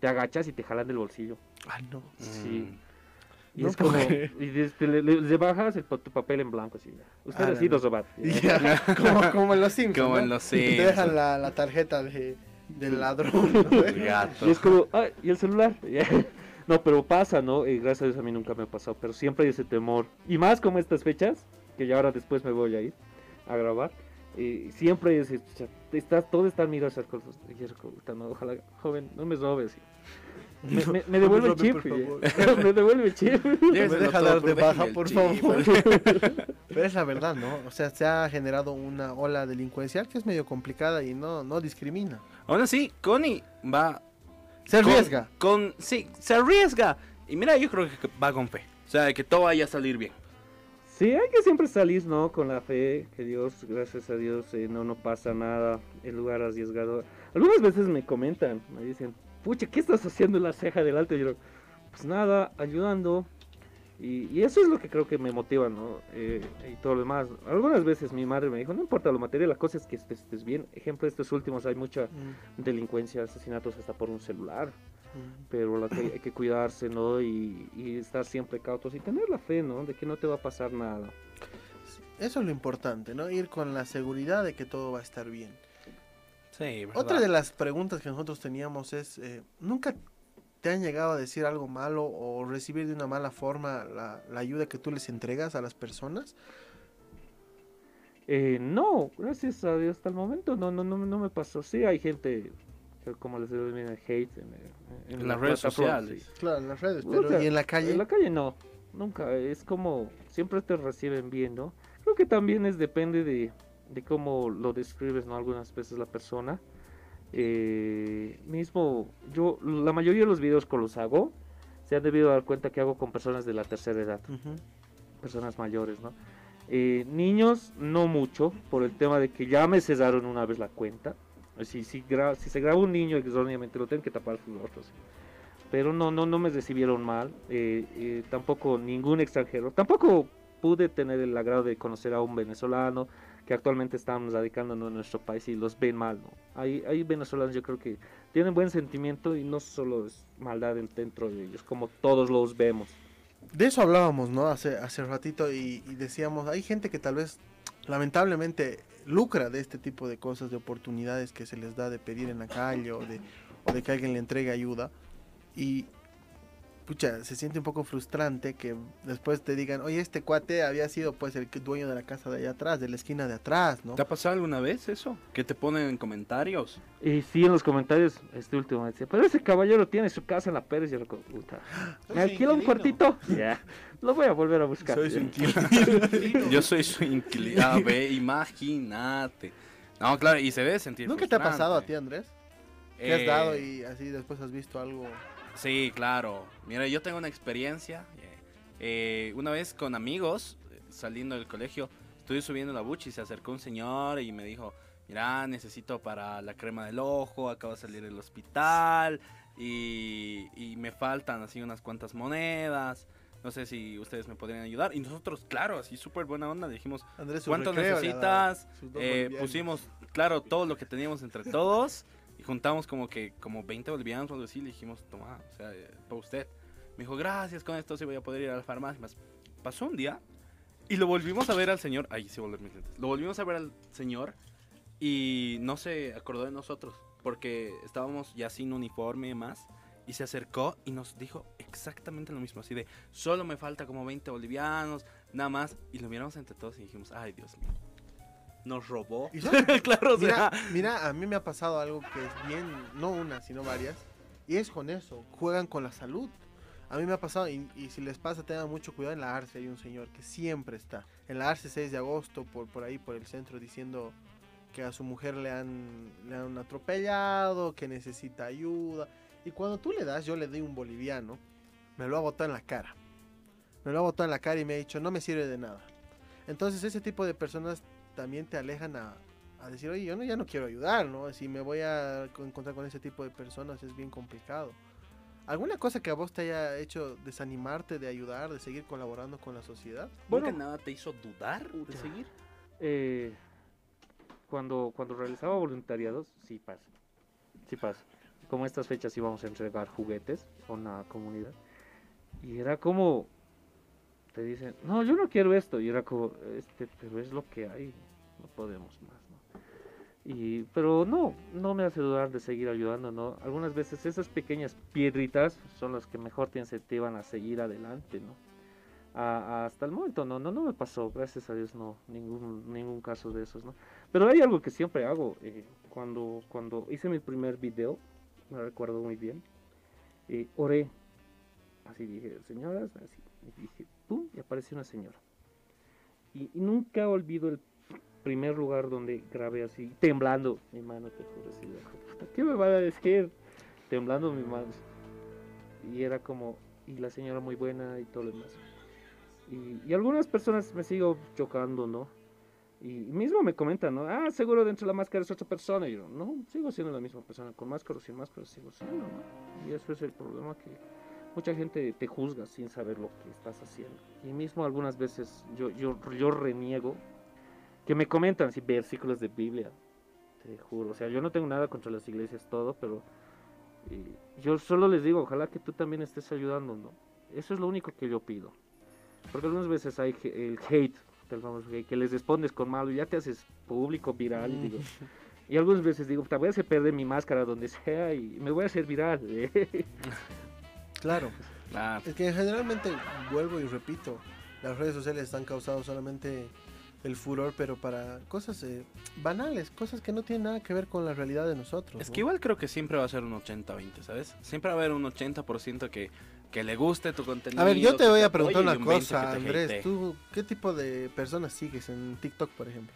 Te agachas y te jalan del bolsillo. Ah, no. Sí. Y No es como, y desde- le, le- le bajas el, tu papel en blanco así. Ustedes Ah, sí no. los robaron. Ya, como, como en los Simpsons. Como ¿no? en Los Te Simpsons. dejan la, la tarjeta de, del ladrón. ¿no? Gato. Y es como, ay, ¿y el celular? no, pero pasa, ¿no? Y gracias a Dios a mí nunca me ha pasado, pero siempre hay ese temor. Y más como estas fechas, que ya ahora después me voy a ir a grabar, eh, siempre hay ese, cha- está, todo está mirando esas cosas. Y yo como, puta, no, ojalá, joven, no me robes. Me, me- me No me devuelve el chip. por me devuelve el chip. Me deja dar de baja, por chip. favor. Pero es la verdad, ¿no? O sea, se ha generado una ola delincuencial que es medio complicada y no, no discrimina. Aún así, Connie va. Se con- arriesga. Con, sí, se arriesga. Y mira, yo creo que va con fe. O sea, que todo vaya a salir bien. Sí, hay que siempre salir, ¿no? Con la fe, que Dios, gracias a Dios, eh, no, no pasa nada en lugar arriesgado. Algunas veces me comentan, me dicen, pucha, ¿qué estás haciendo en la ceja del alto? Y yo, pues nada, ayudando. Y, y eso es lo que creo que me motiva, ¿no? Eh, y todo lo demás. Algunas veces mi madre me dijo, no importa lo material, la cosa es que estés, estés bien. Ejemplo, estos últimos hay mucha delincuencia, asesinatos hasta por un celular pero la que hay que cuidarse, ¿no? Y, y estar siempre cautos y tener la fe, ¿no? De que no te va a pasar nada. Eso es lo importante, ¿no? Ir con la seguridad de que todo va a estar bien. Sí, Otra de las preguntas que nosotros teníamos es, eh, ¿nunca te han llegado a decir algo malo o recibir de una mala forma la, la ayuda que tú les entregas a las personas? Eh, no, gracias a Dios hasta el momento no, no, no, no me pasó. Sí, hay gente, como les digo, hate en, eh, En las redes sociales. sí. Claro, en las redes, pero ¿y en la calle? En la calle no, nunca. Es como, siempre te reciben bien, ¿no? Creo que también es depende de, de cómo lo describes, ¿no? Algunas veces la persona. Eh, mismo, yo, la mayoría de los videos que los hago, se han debido dar cuenta que hago con personas de la tercera edad, personas mayores, ¿no? Eh, niños, no mucho, por el tema de que ya me cesaron una vez la cuenta. Si, si, gra- si se graba un niño erróneamente, lo tienen que tapar sus otros. Pero no, no, no me recibieron mal. eh, eh, tampoco ningún extranjero. Tampoco pude tener el agrado de conocer a un venezolano que actualmente están radicando en nuestro país y los ven mal. ¿no? Hay, hay venezolanos, yo creo que tienen buen sentimiento y no solo es maldad en- dentro de ellos, como todos los vemos. De eso hablábamos, ¿no? Hace, hace ratito y, y decíamos, hay gente que tal vez lamentablemente lucra de este tipo de cosas, de oportunidades que se les da de pedir en la calle o de, o de que alguien le entregue ayuda. Y, pucha, se siente un poco frustrante que después te digan, oye, este cuate había sido pues el dueño de la casa de allá atrás, de la esquina de atrás, ¿no? ¿Te ha pasado alguna vez eso? Que te ponen en comentarios. Y sí, en los comentarios, este último me decía, pero ese caballero tiene su casa en la Pérez. Y yo, puta, ¿me alquila un cuartito? Ya, lo voy a volver a buscar. Soy su inquilino. Yo soy su inquilino. A ver, imagínate. No, claro, y se debe sentir. ¿Nunca te ha pasado a ti, Andrés? Que has Eh, dado y así después has visto algo... Sí, claro. Mira, yo tengo una experiencia. eh, una vez con amigos, eh, saliendo del colegio, estuve subiendo la bucha y se acercó un señor y me dijo, mira, necesito para la crema del ojo, acabo de salir del hospital y, y me faltan así unas cuantas monedas. No sé si ustedes me podrían ayudar. Y nosotros, claro, así súper buena onda, dijimos, Andrés, ¿cuánto recreo necesitas? Eh, pusimos, claro, todo lo que teníamos entre todos y juntamos como que como 20 bolivianos o algo así. Le dijimos, toma, o sea, eh, para usted. Me dijo, gracias, con esto sí voy a poder ir a la farmacia. Pasó un día Y lo volvimos a ver al señor. Ahí sí volver mis lentes. Lo volvimos a ver al señor y no se acordó de nosotros. Porque estábamos ya sin uniforme más. Y se acercó y nos dijo exactamente lo mismo. Así de, solo me falta como 20 bolivianos, nada más. Y lo miramos entre todos y dijimos, ay Dios mío. Nos robó. Claro, o Mira, sea. mira, a mí me ha pasado algo que es bien, no una, sino varias, y es con eso, juegan con la salud. A mí me ha pasado, y, y si les pasa, tengan mucho cuidado, en la Arce hay un señor que siempre está, en la Arce 6 de agosto, por, por ahí, por el centro, diciendo que a su mujer le han, le han atropellado, que necesita ayuda, y cuando tú le das, yo le doy un boliviano, me lo ha botado en la cara. Me lo ha botado en la cara y me ha dicho, no me sirve de nada. Entonces ese tipo de personas también te alejan a, a decir, oye, yo no, ya no quiero ayudar, ¿no? Si me voy a co- encontrar con ese tipo de personas es bien complicado. ¿Alguna cosa que a vos te haya hecho desanimarte de ayudar, de seguir colaborando con la sociedad? ¿Nunca nada te hizo dudar de seguir? Eh, cuando, cuando realizaba voluntariados, sí pasa. Sí pasa. Como estas fechas íbamos a entregar juguetes a una comunidad. Y era como, te dicen, no, yo no quiero esto. Y era como, este, pero es lo que hay. No podemos más, ¿no? Y, pero no, no me hace dudar de seguir ayudando, ¿no? Algunas veces esas pequeñas piedritas son las que mejor te incentivan a seguir adelante, ¿no? Hasta el momento no, no, no me pasó, gracias a Dios no, ningún, ningún caso de esos, ¿no? Pero hay algo que siempre hago, eh, cuando, cuando hice mi primer video, me recuerdo muy bien, eh, oré, así dije, señoras, así, dije, pum, y apareció una señora. Y, y nunca olvido el primer lugar donde grabé así, temblando mi mano, te juro, así, de, "Puta, ¿qué me van a decir? Temblando mi mano. Y era como, y la señora muy buena y todo lo demás. Y, y algunas personas me sigo chocando, ¿no? Y mismo me comentan, ¿no? Ah, seguro dentro de la máscara es otra persona. Y yo, no, sigo siendo la misma persona, con máscara o sin máscara sigo siendo, ¿no? Y eso es el problema que mucha gente te juzga sin saber lo que estás haciendo. Y mismo algunas veces yo, yo, yo reniego que me comentan así versículos de Biblia, te juro. O sea, yo no tengo nada contra las iglesias, todo, pero eh, yo solo les digo, ojalá que tú también estés ayudando, ¿no? Eso es lo único que yo pido. Porque algunas veces hay el hate, del famoso hate, que les respondes con malo y ya te haces público, viral, y digo. Y algunas veces digo, te voy a hacer perder mi máscara donde sea y me voy a hacer viral. Claro. Claro. Es que generalmente, vuelvo y repito, las redes sociales han causado solamente el furor, pero para cosas eh, banales, cosas que no tienen nada que ver con la realidad de nosotros. Es ¿no? que igual creo que siempre va a ser un 80-20, ¿sabes? Siempre va a haber un 80% que, que le guste tu contenido. A ver, yo te voy a preguntar una un 20 cosa, Andrés. ¿Tú qué tipo de personas sigues en TikTok, por ejemplo?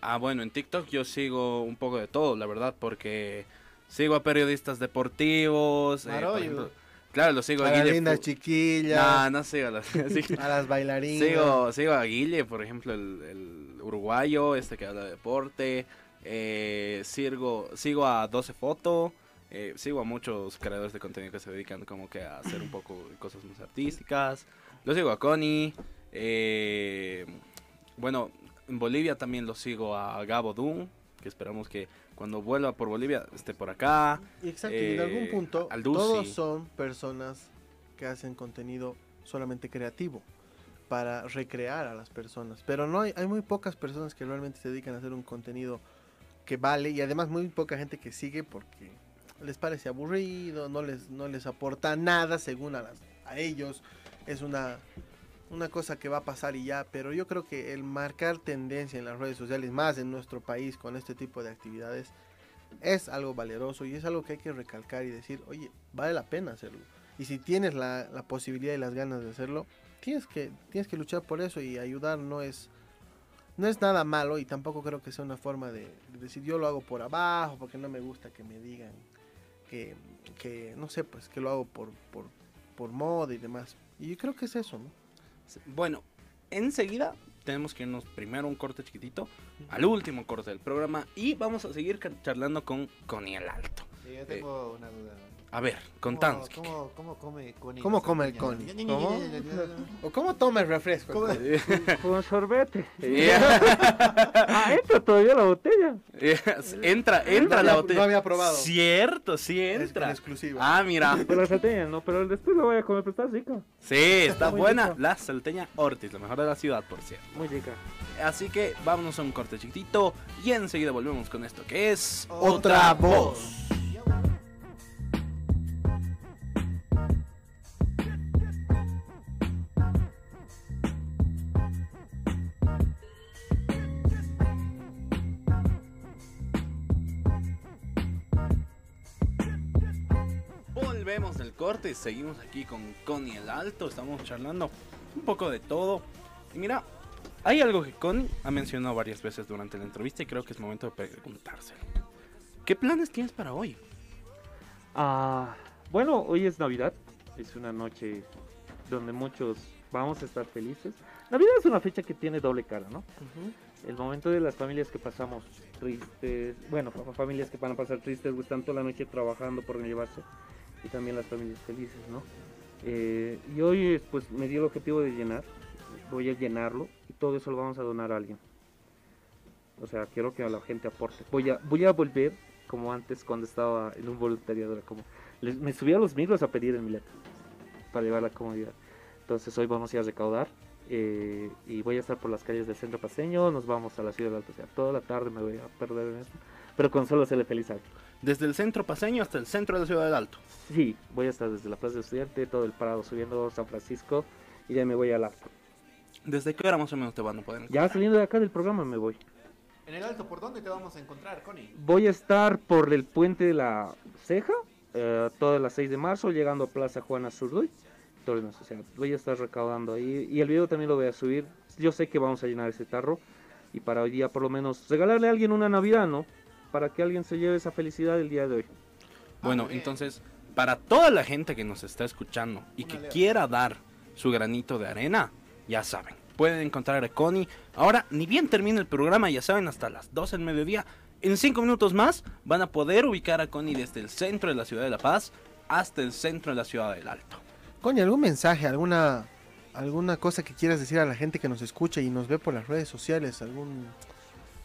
Ah, bueno, en TikTok yo sigo un poco de todo, la verdad, porque sigo a periodistas deportivos. eh, por Marollo. ejemplo, claro, lo sigo A a las Guille. lindas chiquillas. Nah, no sigo a las... sí. A las bailarinas. Sigo, sigo a Guille, por ejemplo, el, el uruguayo, este que habla de deporte. Eh, sigo, sigo a 12 Foto. eh, sigo a muchos creadores de contenido que se dedican como que a hacer un poco cosas más artísticas. Lo sigo a Connie. eh, bueno, en Bolivia también lo sigo a Gabo Doom, que esperamos que cuando vuelva por Bolivia esté por acá. Exacto, y en algún Eh, punto todos son personas que hacen contenido solamente creativo para recrear a las personas, pero no hay, hay muy pocas personas que realmente se dedican a hacer un contenido que vale y además muy poca gente que sigue porque les parece aburrido, no les no les aporta nada según a, las- a ellos, es una una cosa que va a pasar y ya, pero yo creo que el marcar tendencia en las redes sociales, más en nuestro país con este tipo de actividades, es algo valeroso y es algo que hay que recalcar y decir, oye, vale la pena hacerlo. Y si tienes la, la posibilidad y las ganas de hacerlo, tienes que, tienes que luchar por eso y ayudar no es, no es nada malo y tampoco creo que sea una forma de, de decir yo lo hago por abajo porque no me gusta que me digan que, que no sé, pues que lo hago por, por, por moda y demás. Y yo creo que es eso, ¿no? Bueno, enseguida tenemos que irnos primero a un corte chiquitito, al último corte del programa, y vamos a seguir charlando con Connie el Alto. Eh, yo tengo una duda. A ver, contanos. ¿Cómo, cómo, cómo come Connie? ¿Cómo come el? Connie? ¿Cómo? ¿O cómo toma el refresco? ¿Cómo? Con sorbete. Yeah. Ah, entra todavía la botella. entra, entra No la había- botella. no había probado. Cierto, sí Es entra. en exclusiva. Ah, mira. Pero la salteña no, pero después la voy a comer, pero está rica. Sí, está Muy buena. rico. La salteña Ortiz, la mejor de la ciudad, por cierto. Muy rica. Así que vámonos a un corte chiquitito y enseguida volvemos con esto que es Otra voz. Corte seguimos aquí con Connie el Alto. Estamos charlando un poco de todo. Y mira, hay algo que Connie ha mencionado varias veces durante la entrevista y creo que es momento de preguntárselo. ¿Qué planes tienes para hoy? Ah, bueno, hoy es Navidad. Es una noche donde muchos vamos a estar felices. Navidad es una fecha que tiene doble cara, ¿no? El momento de las familias que pasamos tristes, bueno, fa- familias que van a pasar tristes, pues, están toda la noche trabajando por llevarse, y también las familias felices, ¿no? Eh, y hoy, pues, me di el objetivo de llenar, voy a llenarlo, y todo eso lo vamos a donar a alguien. O sea, quiero que la gente aporte. Voy a, voy a volver como antes cuando estaba en un voluntariado, era como, les- me subía a los micros a pedir el mileto para llevar la comodidad. Entonces hoy vamos a ir a recaudar eh, y voy a estar por las calles del centro paseño, nos vamos a la ciudad de Alto, o sea, toda la tarde me voy a perder en eso, pero con solo serle feliz a alguien. Desde el centro paseño hasta el centro de la ciudad del Alto. Sí, voy a estar desde la Plaza de Estudiante, todo el parado subiendo San Francisco y ya me voy al Alto. ¿Desde qué hora más o menos te van a poder Ya saliendo de acá del programa me voy. En el alto, ¿por dónde te vamos a encontrar, Connie? Voy a estar por el puente de la Ceja, eh, todas las 6 de marzo, llegando a Plaza Juana Zurduy. O sea, voy a estar recaudando ahí. Y el video también lo voy a subir. Yo sé que vamos a llenar ese tarro. Y para hoy día, por lo menos, regalarle a alguien una Navidad, ¿no? Para que alguien se lleve esa felicidad el día de hoy. Bueno, bien. entonces, para toda la gente que nos está escuchando y que quiera dar su granito de arena, ya saben, pueden encontrar a Connie. Ahora, ni bien termina el programa, ya saben, hasta las 12 del mediodía. En 5 minutos más van a poder ubicar a Connie desde el centro de la ciudad de La Paz hasta el centro de la ciudad del Alto. Coño, ¿algún mensaje, alguna, alguna cosa que quieras decir a la gente que nos escucha y nos ve por las redes sociales? ¿Algún,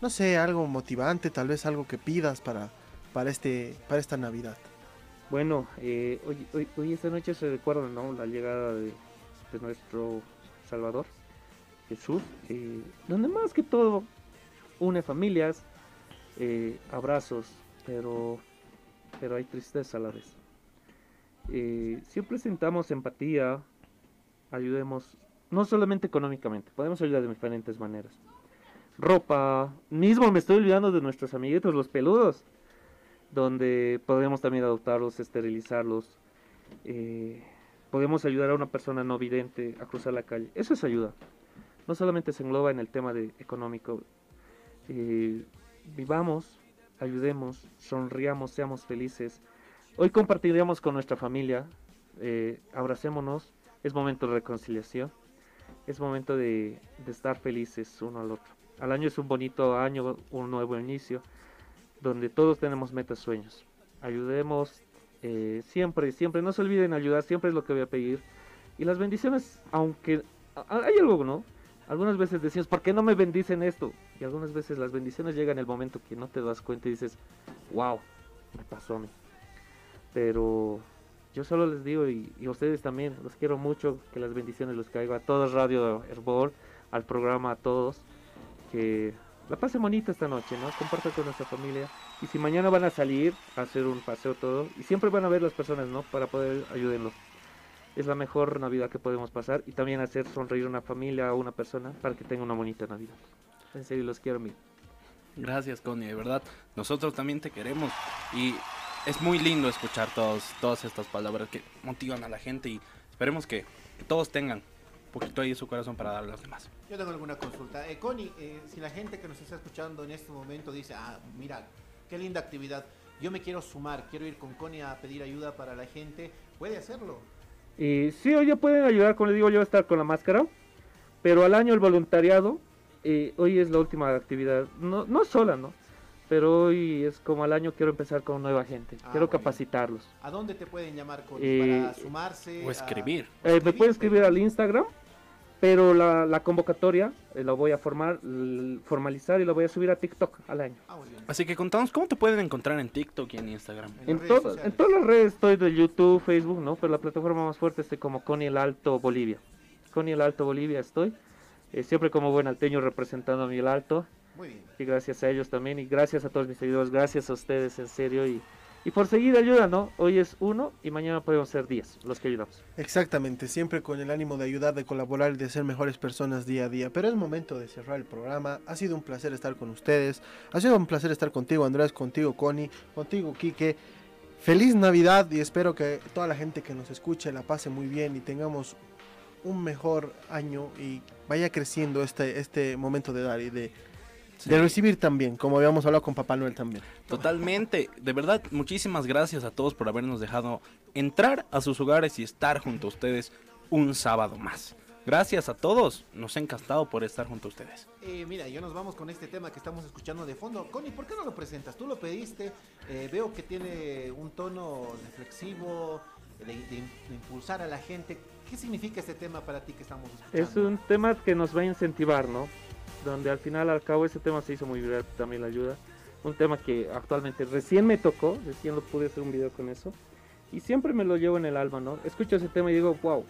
no sé, algo motivante, tal vez algo que pidas para, para, este, para esta Navidad? Bueno, eh, hoy, hoy, hoy esta noche se recuerda ¿no? la llegada de, nuestro Salvador, Jesús, eh, donde más que todo une familias, eh, abrazos, pero, pero hay tristeza a la vez. Siempre sentamos empatía, ayudemos, no solamente económicamente, podemos ayudar de diferentes maneras. Ropa, mismo me estoy olvidando de nuestros amiguitos, los peludos donde podemos también adoptarlos, esterilizarlos. eh, podemos ayudar a una persona no vidente a cruzar la calle. Eso es ayuda. No solamente se engloba en el tema de económico. eh, vivamos, ayudemos, sonriamos, seamos felices. Hoy compartiremos con nuestra familia. eh, abracémonos. Es momento de reconciliación. Es momento de, de estar felices uno al otro. Al año es un bonito año, un nuevo inicio donde todos tenemos metas, sueños. Ayudemos eh, siempre, siempre, no se olviden ayudar, siempre es lo que voy a pedir. Y las bendiciones, aunque hay algo, ¿no? Algunas veces decimos, ¿por qué no me bendicen esto? Y algunas veces las bendiciones llegan en el momento que no te das cuenta y dices, wow, me pasó a mí. Pero yo solo les digo, y, y ustedes también, los quiero mucho, que las bendiciones los caigan a todos Radio Herbol, al programa, a todos, que la pasen bonita esta noche, ¿no? Compartan con nuestra familia. Y si mañana van a salir a hacer un paseo todo, y siempre van a ver las personas, ¿no? Para poder ayudarlos. Es la mejor Navidad que podemos pasar y también hacer sonreír a una familia o una persona para que tenga una bonita Navidad. En serio, los quiero mil. Gracias, Connie, de verdad. Nosotros también te queremos y es muy lindo escuchar todos, todas estas palabras que motivan a la gente y esperemos que, que todos tengan poquito ahí de su corazón para dar a los demás. Yo tengo alguna consulta. Eh, Connie, eh, si la gente que nos está escuchando en este momento dice, ah, mira, qué linda actividad, yo me quiero sumar, quiero ir con Connie a pedir ayuda para la gente, puede hacerlo. Y sí, hoy ya pueden ayudar, como les digo yo, a estar con la máscara. Pero al año el voluntariado, eh, hoy es la última actividad, no, no sola, ¿no? pero hoy es como al año quiero empezar con nueva gente, Ah, quiero bueno. capacitarlos. ¿A dónde te pueden llamar Connie, Eh, para sumarse? O a- escribir. Eh, me pueden escribir al Instagram, pero la, la convocatoria eh, la voy a formar, formalizar y la voy a subir a TikTok al año. Ah. Así que contanos cómo te pueden encontrar en TikTok y en Instagram. En En, en todas las redes estoy de YouTube, Facebook, ¿no? Pero la plataforma más fuerte estoy como Connie el Alto Bolivia. Connie el Alto Bolivia estoy. eh, siempre como buen alteño representando a mi el Alto. Muy bien. Y gracias a ellos también. Y gracias a todos mis seguidores. Gracias a ustedes, en serio. Y, y por seguir ayuda, ¿no? Hoy es uno y mañana podemos ser diez los que ayudamos. Exactamente, siempre con el ánimo de ayudar, de colaborar y de ser mejores personas día a día. Pero es momento de cerrar el programa. Ha sido un placer estar con ustedes. Ha sido un placer estar contigo, Andrés, contigo, Connie, contigo, Quique. Feliz Navidad y espero que toda la gente que nos escuche la pase muy bien y tengamos un mejor año y vaya creciendo este, este momento de dar y de, de recibir también, como habíamos hablado con Papá Noel también. Totalmente. De verdad, muchísimas gracias a todos por habernos dejado entrar a sus hogares y estar junto a ustedes un sábado más. Gracias a todos. Nos ha encantado por estar junto a ustedes. Eh, mira, ya nos vamos con este tema que estamos escuchando de fondo. Connie, ¿por qué no lo presentas? Tú lo pediste. eh, veo que tiene un tono reflexivo, de, de- de impulsar a la gente. ¿Qué significa este tema para ti que estamos escuchando? Es un tema que nos va a incentivar, ¿no? Donde al final, al cabo, ese tema se hizo muy viral, también la ayuda. Un tema que actualmente recién me tocó, recién lo pude hacer un video con eso. Y siempre me lo llevo en el alma, ¿no? Escucho ese tema y digo, wow,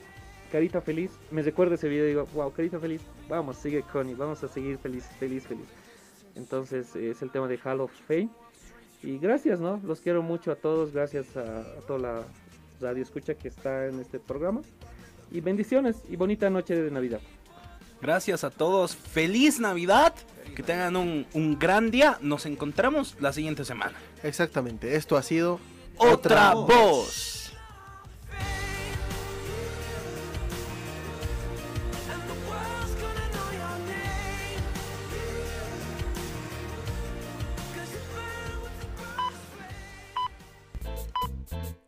carita feliz. Me recuerdo ese video y digo, wow, carita feliz. Vamos, sigue Connie, vamos a seguir feliz, feliz, feliz. Entonces es el tema de Hall of Fame. Y gracias, ¿no? Los quiero mucho a todos, gracias a, a toda la radio escucha que está en este programa. Y bendiciones y bonita noche de Navidad. Gracias a todos. Feliz Navidad. Que tengan un, un gran día. Nos encontramos la siguiente semana. Exactamente, esto ha sido Otra voz. voz.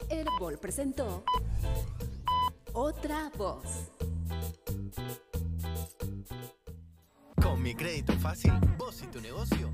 Herbol presentó Otra Voz. Con mi crédito fácil, vos y tu negocio